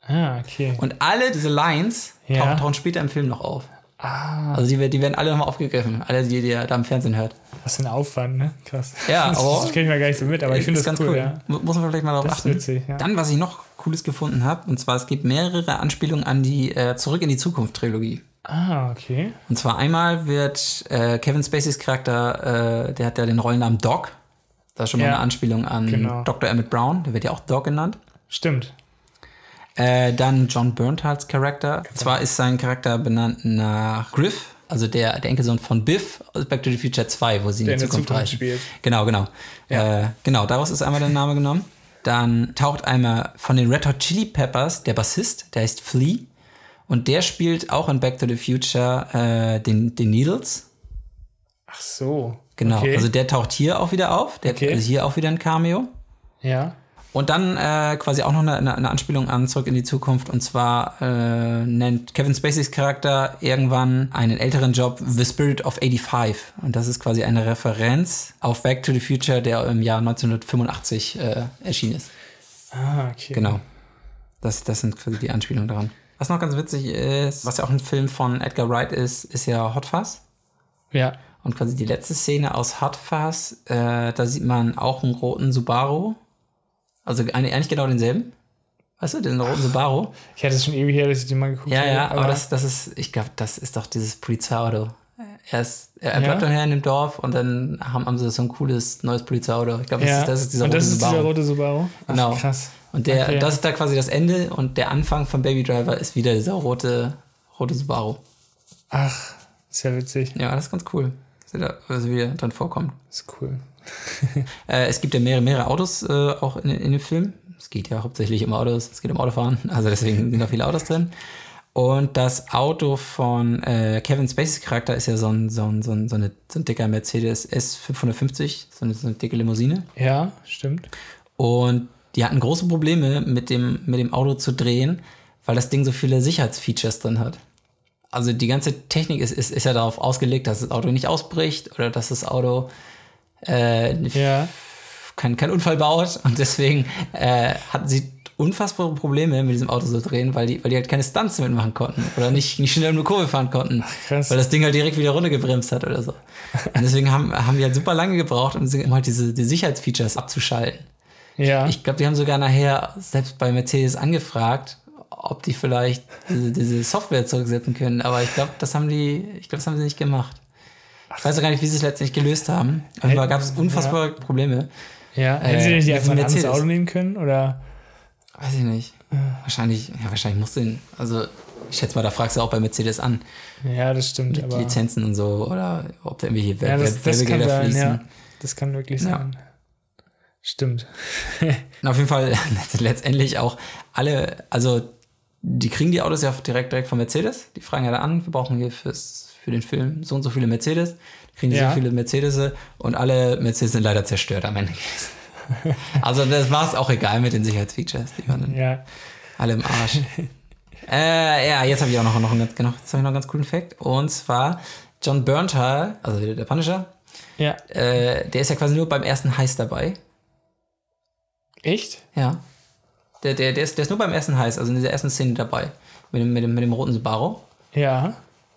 Ah, okay. Und alle diese Lines Ja. tauchen, später im Film noch auf. Ah, Also die, werden- die werden alle nochmal aufgegriffen, alle, die ihr da im Fernsehen hört. was für ein Aufwand, ne? Krass. Ja, das, aber- das kriege ich mal gar nicht so mit, aber ich finde das cool, ja. Mu- Muss man vielleicht mal darauf Das ist achten. witzig, ja. Dann, was ich noch Cooles gefunden habe, und zwar es gibt mehrere Anspielungen an die äh, Zurück in die Zukunft Trilogie. Ah, okay. Und zwar einmal wird äh, Kevin Spaceys Charakter, äh, der hat ja den Rollennamen Doc. Das ist schon mal Ja, eine Anspielung an genau. Dr. Emmett Brown, der wird ja auch Doc genannt. Stimmt. Äh, dann John Bernthal's Charakter. Und zwar ist sein Charakter benannt nach Griff, also der, der Enkelsohn von Biff aus Back to the Future 2, wo sie in Der die in Zukunft Zukunft reisen. spielt. Genau, genau. Ja. Äh, genau, daraus ist einmal der Name genommen. Dann taucht einmal von den Red Hot Chili Peppers der Bassist, der heißt Flea. Und der spielt auch in Back to the Future äh, den, den Needles. Ach so. Genau, Okay. also der taucht hier auch wieder auf. Der Okay. ist hier auch wieder ein Cameo. ja. Und dann äh, quasi auch noch eine, eine Anspielung an Zurück in die Zukunft. Und zwar äh, nennt Kevin Spaceys Charakter irgendwann einen älteren Job The Spirit of 85. Und das ist quasi eine Referenz auf Back to the Future, der im Jahr 1985 äh, erschienen ist. Ah, okay. Genau. Das, das sind quasi die Anspielungen daran. Was noch ganz witzig ist, was ja auch ein Film von Edgar Wright ist, ist ja Hot Fuzz. Ja. Und quasi die letzte Szene aus Hot Fuzz, äh, da sieht man auch einen roten Subaru. Also eigentlich genau denselben. Weißt du, den roten Subaru. Ich hatte es schon ewig her, dass ich den mal geguckt Ja, habe. ja, aber das, das ist, ich glaube, das ist doch dieses Polizeiauto. Er, ist, er bleibt Ja? nachher in dem Dorf und dann haben, haben sie so ein cooles neues Polizeiauto. Ich glaube, das, ja. ist, das ist dieser Und rote das ist Subaru. dieser rote Subaru. Ach, Genau. krass. Und der, Okay. das ist da quasi das Ende und der Anfang von Baby Driver ist wieder dieser rote, rote Subaru. Ach, ist ja witzig. Ja, das ist ganz cool, dass er da also wieder drin vorkommt. Ist cool. Äh, es gibt ja mehrere, mehrere Autos äh, auch in, in dem Film. Es geht ja hauptsächlich um Autos, es geht um Autofahren, also deswegen sind da viele Autos drin. Und das Auto von äh, Kevin Spaceys Charakter ist ja so ein, so ein, so ein, so eine, so ein dicker Mercedes S550, so eine, so eine dicke Limousine. Ja, stimmt. Und die hatten große Probleme mit dem, mit dem Auto zu drehen, weil das Ding so viele Sicherheitsfeatures drin hat. Also die ganze Technik ist, ist, ist ja darauf ausgelegt, dass das Auto nicht ausbricht oder dass das Auto äh, Ja. keinen kein Unfall baut. Und deswegen äh, hatten sie unfassbare Probleme mit diesem Auto zu drehen, weil die, weil die halt keine Stunts mitmachen konnten oder nicht, nicht schnell um eine Kurve fahren konnten. krass. Weil das Ding halt direkt wieder runtergebremst hat oder so. Und deswegen haben, haben die halt super lange gebraucht, um, halt diese die Sicherheitsfeatures abzuschalten. Ja. Ich glaube, die haben sogar nachher selbst bei Mercedes angefragt, ob die vielleicht diese, diese Software zurücksetzen können. Aber ich glaube, das haben die, ich glaube, das haben sie nicht gemacht. Ich weiß auch gar nicht, wie sie es letztendlich gelöst haben. Auf jeden Fall gab es unfassbare Probleme. ja. Hätten sie äh, nicht mit einfach ein anderes. Auto nehmen können? Oder? Weiß ich nicht. Wahrscheinlich, ja, wahrscheinlich musste ihn, also ich schätze mal, da fragst du auch bei Mercedes an, Ja, das stimmt. mit aber Lizenzen und so, oder ob da irgendwelche ja, das, das kann Werbegelder sein, fließen. ja. Das kann wirklich Ja. sein. Stimmt. Und auf jeden Fall letztendlich auch alle, also die kriegen die Autos ja direkt direkt von Mercedes. Die fragen ja da an, wir brauchen hier fürs, für den Film so und so viele Mercedes. Die kriegen Ja. so viele Mercedes und alle Mercedes sind leider zerstört am Ende gewesen. Also das war es auch egal mit den Sicherheitsfeatures. Die waren dann Ja. alle im Arsch. äh, ja, jetzt habe ich auch noch, noch einen ganz, genau, jetzt ich noch einen ganz coolen Fact. Und zwar John Bernthal, also der Punisher, Ja. äh, der ist ja quasi nur beim ersten Heist dabei. Echt? Ja. Der, der, der, ist, der ist nur beim ersten Heiß, also in dieser ersten Szene dabei. Mit dem, mit dem, mit dem roten Subaru. Ja.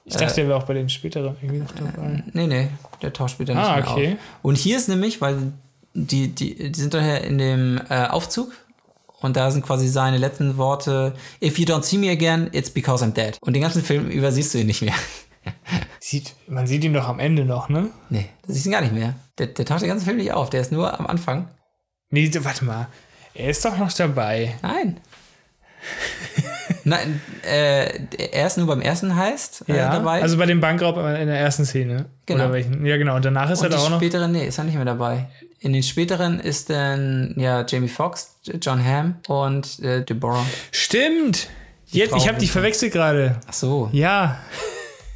Ich dachte, Äh, der wäre auch bei den späteren irgendwie noch dabei. Nee, nee, der taucht später nicht Ah, mehr okay. auf. Und hier ist nämlich, weil die, die, die sind daher in dem äh, Aufzug und da sind quasi seine letzten Worte: If you don't see me again, it's because I'm dead. Und den ganzen Film über siehst du ihn nicht mehr. Sieht, man sieht ihn doch am Ende noch, ne? nee, du siehst ihn gar nicht mehr. Der, der taucht den ganzen Film nicht auf, der ist nur am Anfang. Nee, warte mal. Er ist doch noch dabei. Nein. Nein, äh, er ist nur beim ersten Heist äh, Ja, dabei. also bei dem Bankraub in der ersten Szene. Genau. Oder welchen? Ja, genau. Und danach ist Und er da die auch noch. späteren, nee, ist er nicht mehr dabei. In den späteren ist dann ja Jamie Foxx, John Hamm und äh, Deborah. Stimmt! Jetzt, Frau ich habe dich verwechselt gerade. Ach so. Ja.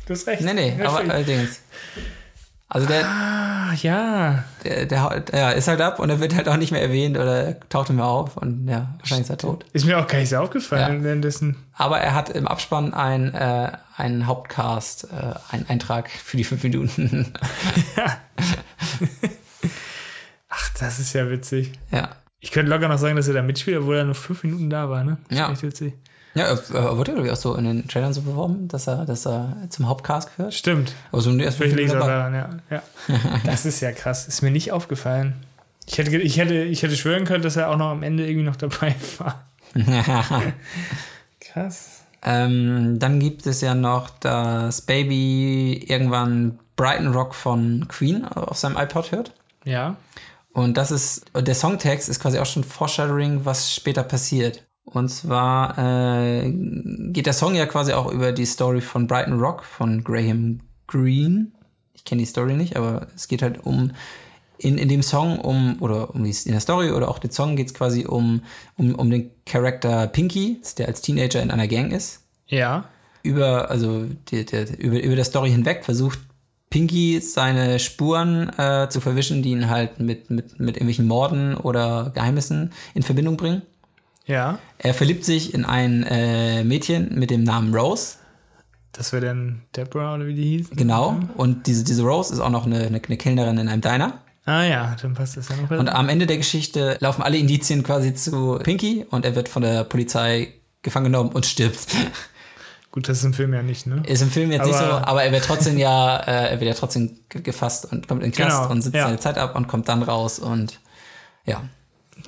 Du hast recht. Nee, nee, aber allerdings. Also der, Ah, ja. der, der, ja, ist halt ab und er wird halt auch nicht mehr erwähnt oder taucht mehr auf und ja, wahrscheinlich ist er tot. Ist mir auch gar nicht so aufgefallen Ja. währenddessen. Aber er hat im Abspann ein, äh, einen Hauptcast, äh, einen Eintrag für die fünf Minuten. Ach, das ist ja witzig. ja. Ich könnte locker noch sagen, dass er da mitspielt, obwohl er nur fünf Minuten da war, ne? Das ist Ja. Echt witzig. Ja, er wurde glaube ich auch so in den Trailern so beworben, dass er, dass er zum Hauptcast gehört. Stimmt. Aber so erst Vielleicht liegt er daran, ja. ja. Das ist ja krass. Ist mir nicht aufgefallen. Ich hätte, ich, hätte, ich hätte schwören können, dass er auch noch am Ende irgendwie noch dabei war. Krass. Ähm, dann gibt es ja noch das Baby irgendwann Brighton Rock von Queen auf seinem iPod hört. Ja. Und das ist, der Songtext ist quasi auch schon Foreshadowing, was später passiert. Und zwar äh, geht der Song ja quasi auch über die Story von Brighton Rock von Graham Green. Ich kenne die Story nicht, aber es geht halt um in, in dem Song um, oder um die, in der Story oder auch den Song geht es quasi um, um, um den Charakter Pinky, der als Teenager in einer Gang ist. Ja. Über, also die, die, über, über der Story hinweg versucht Pinky seine Spuren äh, zu verwischen, die ihn halt mit, mit, mit irgendwelchen Morden oder Geheimnissen in Verbindung bringen. Ja. Er verliebt sich in ein äh, Mädchen mit dem Namen Rose. Das wäre dann Deborah oder wie die hieß? Genau. Und diese, diese Rose ist auch noch eine, eine, eine Kellnerin in einem Diner. Ah ja, dann passt das ja noch besser. Und am Ende der Geschichte laufen alle Indizien quasi zu Pinky und er wird von der Polizei gefangen genommen und stirbt. Gut, das ist im Film ja nicht, ne? Ist im Film jetzt Aber- nicht so, aber er wird trotzdem ja, äh, er wird ja trotzdem ge- gefasst und kommt in den Knast Genau, und sitzt ja. seine Zeit ab und kommt dann raus und ja.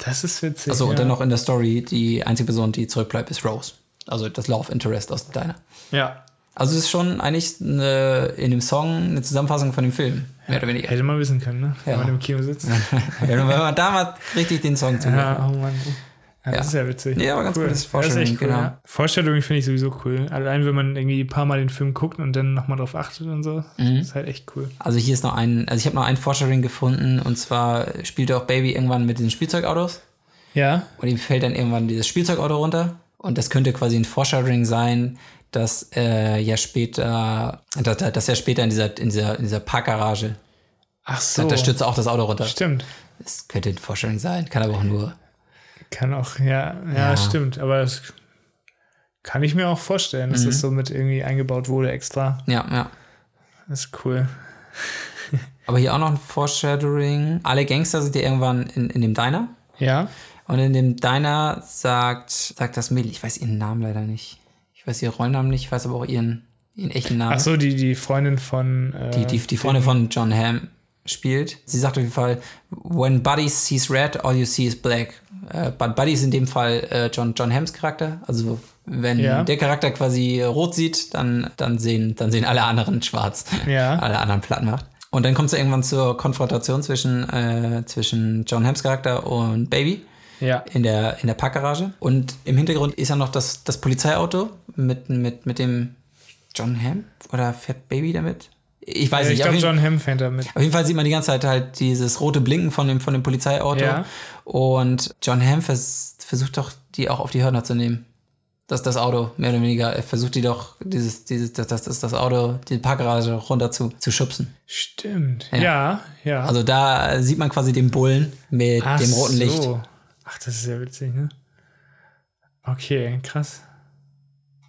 Das ist witzig. Achso, ja. und dann noch in der Story, die einzige Person, die zurückbleibt, ist Rose. Also das Love Interest aus dem Diner. Ja. Also es ist schon eigentlich eine, in dem Song eine Zusammenfassung von dem Film, mehr oder weniger. Hätte man wissen können, ne? Wenn Ja. man im Kino sitzt. wenn, man, wenn man da mal richtig den Song zugehört. Ja, oh Mann. Ja, das Ja. ist ja witzig. Ja, aber ganz cool. gutes Das ist Foreshadowing, echt cool, genau. ja. Foreshadowing finde ich sowieso cool. Allein wenn man irgendwie ein paar Mal den Film guckt und dann nochmal drauf achtet und so. Mhm. Das ist halt echt cool. Also hier ist noch ein, also ich habe noch ein Foreshadowing gefunden und zwar spielte auch Baby irgendwann mit den Spielzeugautos Ja. und ihm fällt dann irgendwann dieses Spielzeugauto runter und das könnte quasi ein Foreshadowing sein, dass äh, ja später, dass, dass er später in dieser, in dieser, in dieser Parkgarage, Ach so. da stürzt auch das Auto runter. Stimmt. Das könnte ein Foreshadowing sein, kann aber auch nur. Kann auch, ja, ja, Ja. stimmt. Aber das kann ich mir auch vorstellen, dass Mhm. das so mit irgendwie eingebaut wurde extra. Ja, ja. Das ist cool. Aber hier auch noch ein Foreshadowing. Alle Gangster sind ja irgendwann in, in dem Diner. Ja. Und in dem Diner sagt, sagt das Mädel, ich weiß ihren Namen leider nicht. Ich weiß ihren Rollennamen nicht, ich weiß aber auch ihren, ihren echten Namen. Ach so, die, die Freundin von. Äh, die, die, die Freundin von John Hamm spielt. Sie sagt auf jeden Fall, when Buddy sees red, all you see is black. Äh, but Buddy ist in dem Fall äh, John, John Hams Charakter. Also wenn Ja. der Charakter quasi rot sieht, dann, dann, sehen, dann sehen alle anderen schwarz. Ja. Alle anderen platt macht. Und dann kommt es irgendwann zur Konfrontation zwischen, äh, zwischen John Hams Charakter und Baby Ja. in der, in der Parkgarage. Und im Hintergrund ist ja noch das, das Polizeiauto mit, mit, mit dem John Hamm. Oder fährt Baby damit? Ich weiß ich nicht. auf glaube, John Hamm fährt damit. auf jeden Fall sieht man die ganze Zeit halt dieses rote Blinken von dem, von dem Polizeiauto. Ja. Und John Hamm vers versucht doch, die auch auf die Hörner zu nehmen. Das, das Auto, mehr oder weniger. Er versucht die doch, dieses, dieses, das, das, das, Auto, die Parkgarage runter zu, zu schubsen. Stimmt. Ja. Ja, ja. Also da sieht man quasi den Bullen mit Ach dem roten Licht. so. Ach, das ist ja witzig, ne? Okay, krass.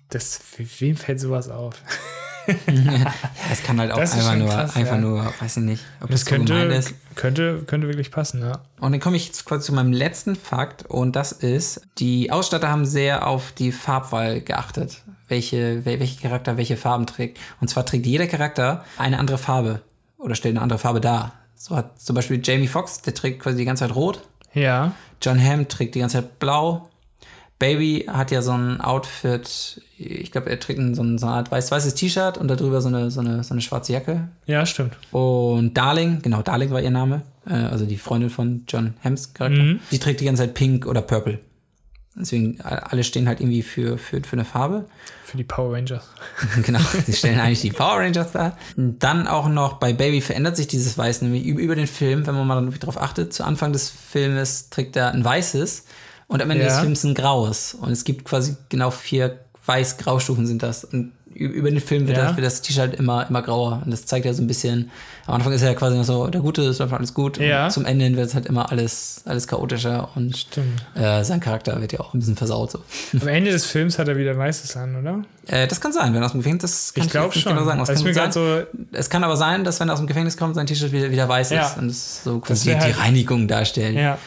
Das, wem fällt sowas auf? Ja, das kann halt auch einfach nur, krass, einfach ja. nur, weiß ich nicht, ob Das das, so gemeint könnte, ist. könnte, könnte wirklich passen, ja. Und dann komme ich jetzt quasi zu meinem letzten Fakt und das ist, die Ausstatter haben sehr auf die Farbwahl geachtet, welche, wel- welche Charakter welche Farben trägt. Und zwar trägt jeder Charakter eine andere Farbe oder stellt eine andere Farbe dar. So hat zum Beispiel Jamie Foxx, der trägt quasi die ganze Zeit rot. Ja, John Hamm trägt die ganze Zeit blau. Baby hat ja so ein Outfit, ich glaube, er trägt so, ein, so eine Art weiß, weißes T-Shirt und darüber so eine, so, eine, so eine schwarze Jacke. ja, stimmt. Und Darling, genau, Darling war ihr Name, äh, also die Freundin von John Hams Charakter, die trägt die ganze Zeit Pink oder Purple. Deswegen, alle stehen halt irgendwie für, für, für eine Farbe. Für die Power Rangers. genau, sie stellen eigentlich die Power Rangers dar. Dann auch noch bei Baby verändert sich dieses Weiß nämlich über, über den Film, wenn man mal darauf achtet. Zu Anfang des Filmes trägt er ein weißes und am Ende Ja. des Films ein graues. Und es gibt quasi genau vier Weiß-Grau-Stufen sind das. Und über den Film wird, Ja. das, wird das T-Shirt immer, immer grauer. Und das zeigt ja so ein bisschen, am Anfang ist er ja quasi noch so, der Gute ist einfach alles gut. Ja. Und zum Ende wird es halt immer alles, alles chaotischer und äh, sein Charakter wird ja auch ein bisschen versaut. So. Am Ende des Films hat er wieder Weißes an, oder? Äh, das kann sein, wenn er aus dem Gefängnis, das kann Ich glaube jetzt nicht schon. genau sagen. es Also kann so, Es kann aber sein, dass wenn er aus dem Gefängnis kommt, sein T-Shirt wieder, wieder weiß Ja. ist und es so quasi wär die halt- Reinigung darstellen. ja,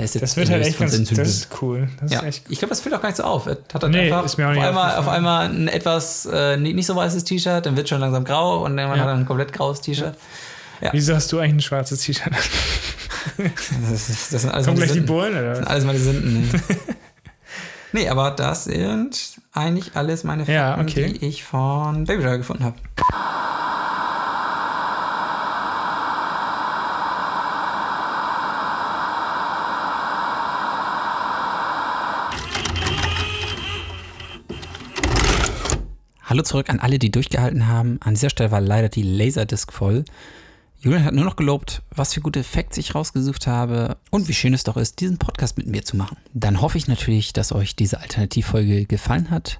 das wird halt echt von ganz, das ist cool. Das ja. ist echt Ich glaube, das fällt auch gar nicht so auf. Hat halt Nee, einfach auf, einmal, auf einmal ein etwas äh, nicht, so weißes T-Shirt, dann wird schon langsam grau und dann Ja. hat er ein komplett graues T-Shirt. Wieso hast du eigentlich ein schwarzes T-Shirt? Das, ist- das sind alles Kommen meine gleich die Sünden. Bullen, oder Das sind alles meine Sünden. Ne? nee, aber das sind eigentlich alles meine Fakten, Ja, okay. die ich von Baby Driver gefunden habe. Hallo zurück an alle, die durchgehalten haben. An dieser Stelle war leider die Laserdisc voll. Julian hat nur noch gelobt, was für gute Effekte ich rausgesucht habe und wie schön es doch ist, diesen Podcast mit mir zu machen. Dann hoffe ich natürlich, dass euch diese Alternativfolge gefallen hat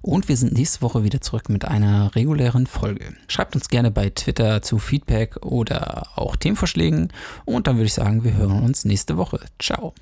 und wir sind nächste Woche wieder zurück mit einer regulären Folge. Schreibt uns gerne bei Twitter zu Feedback oder auch Themenvorschlägen und dann würde ich sagen, wir hören uns nächste Woche. Ciao.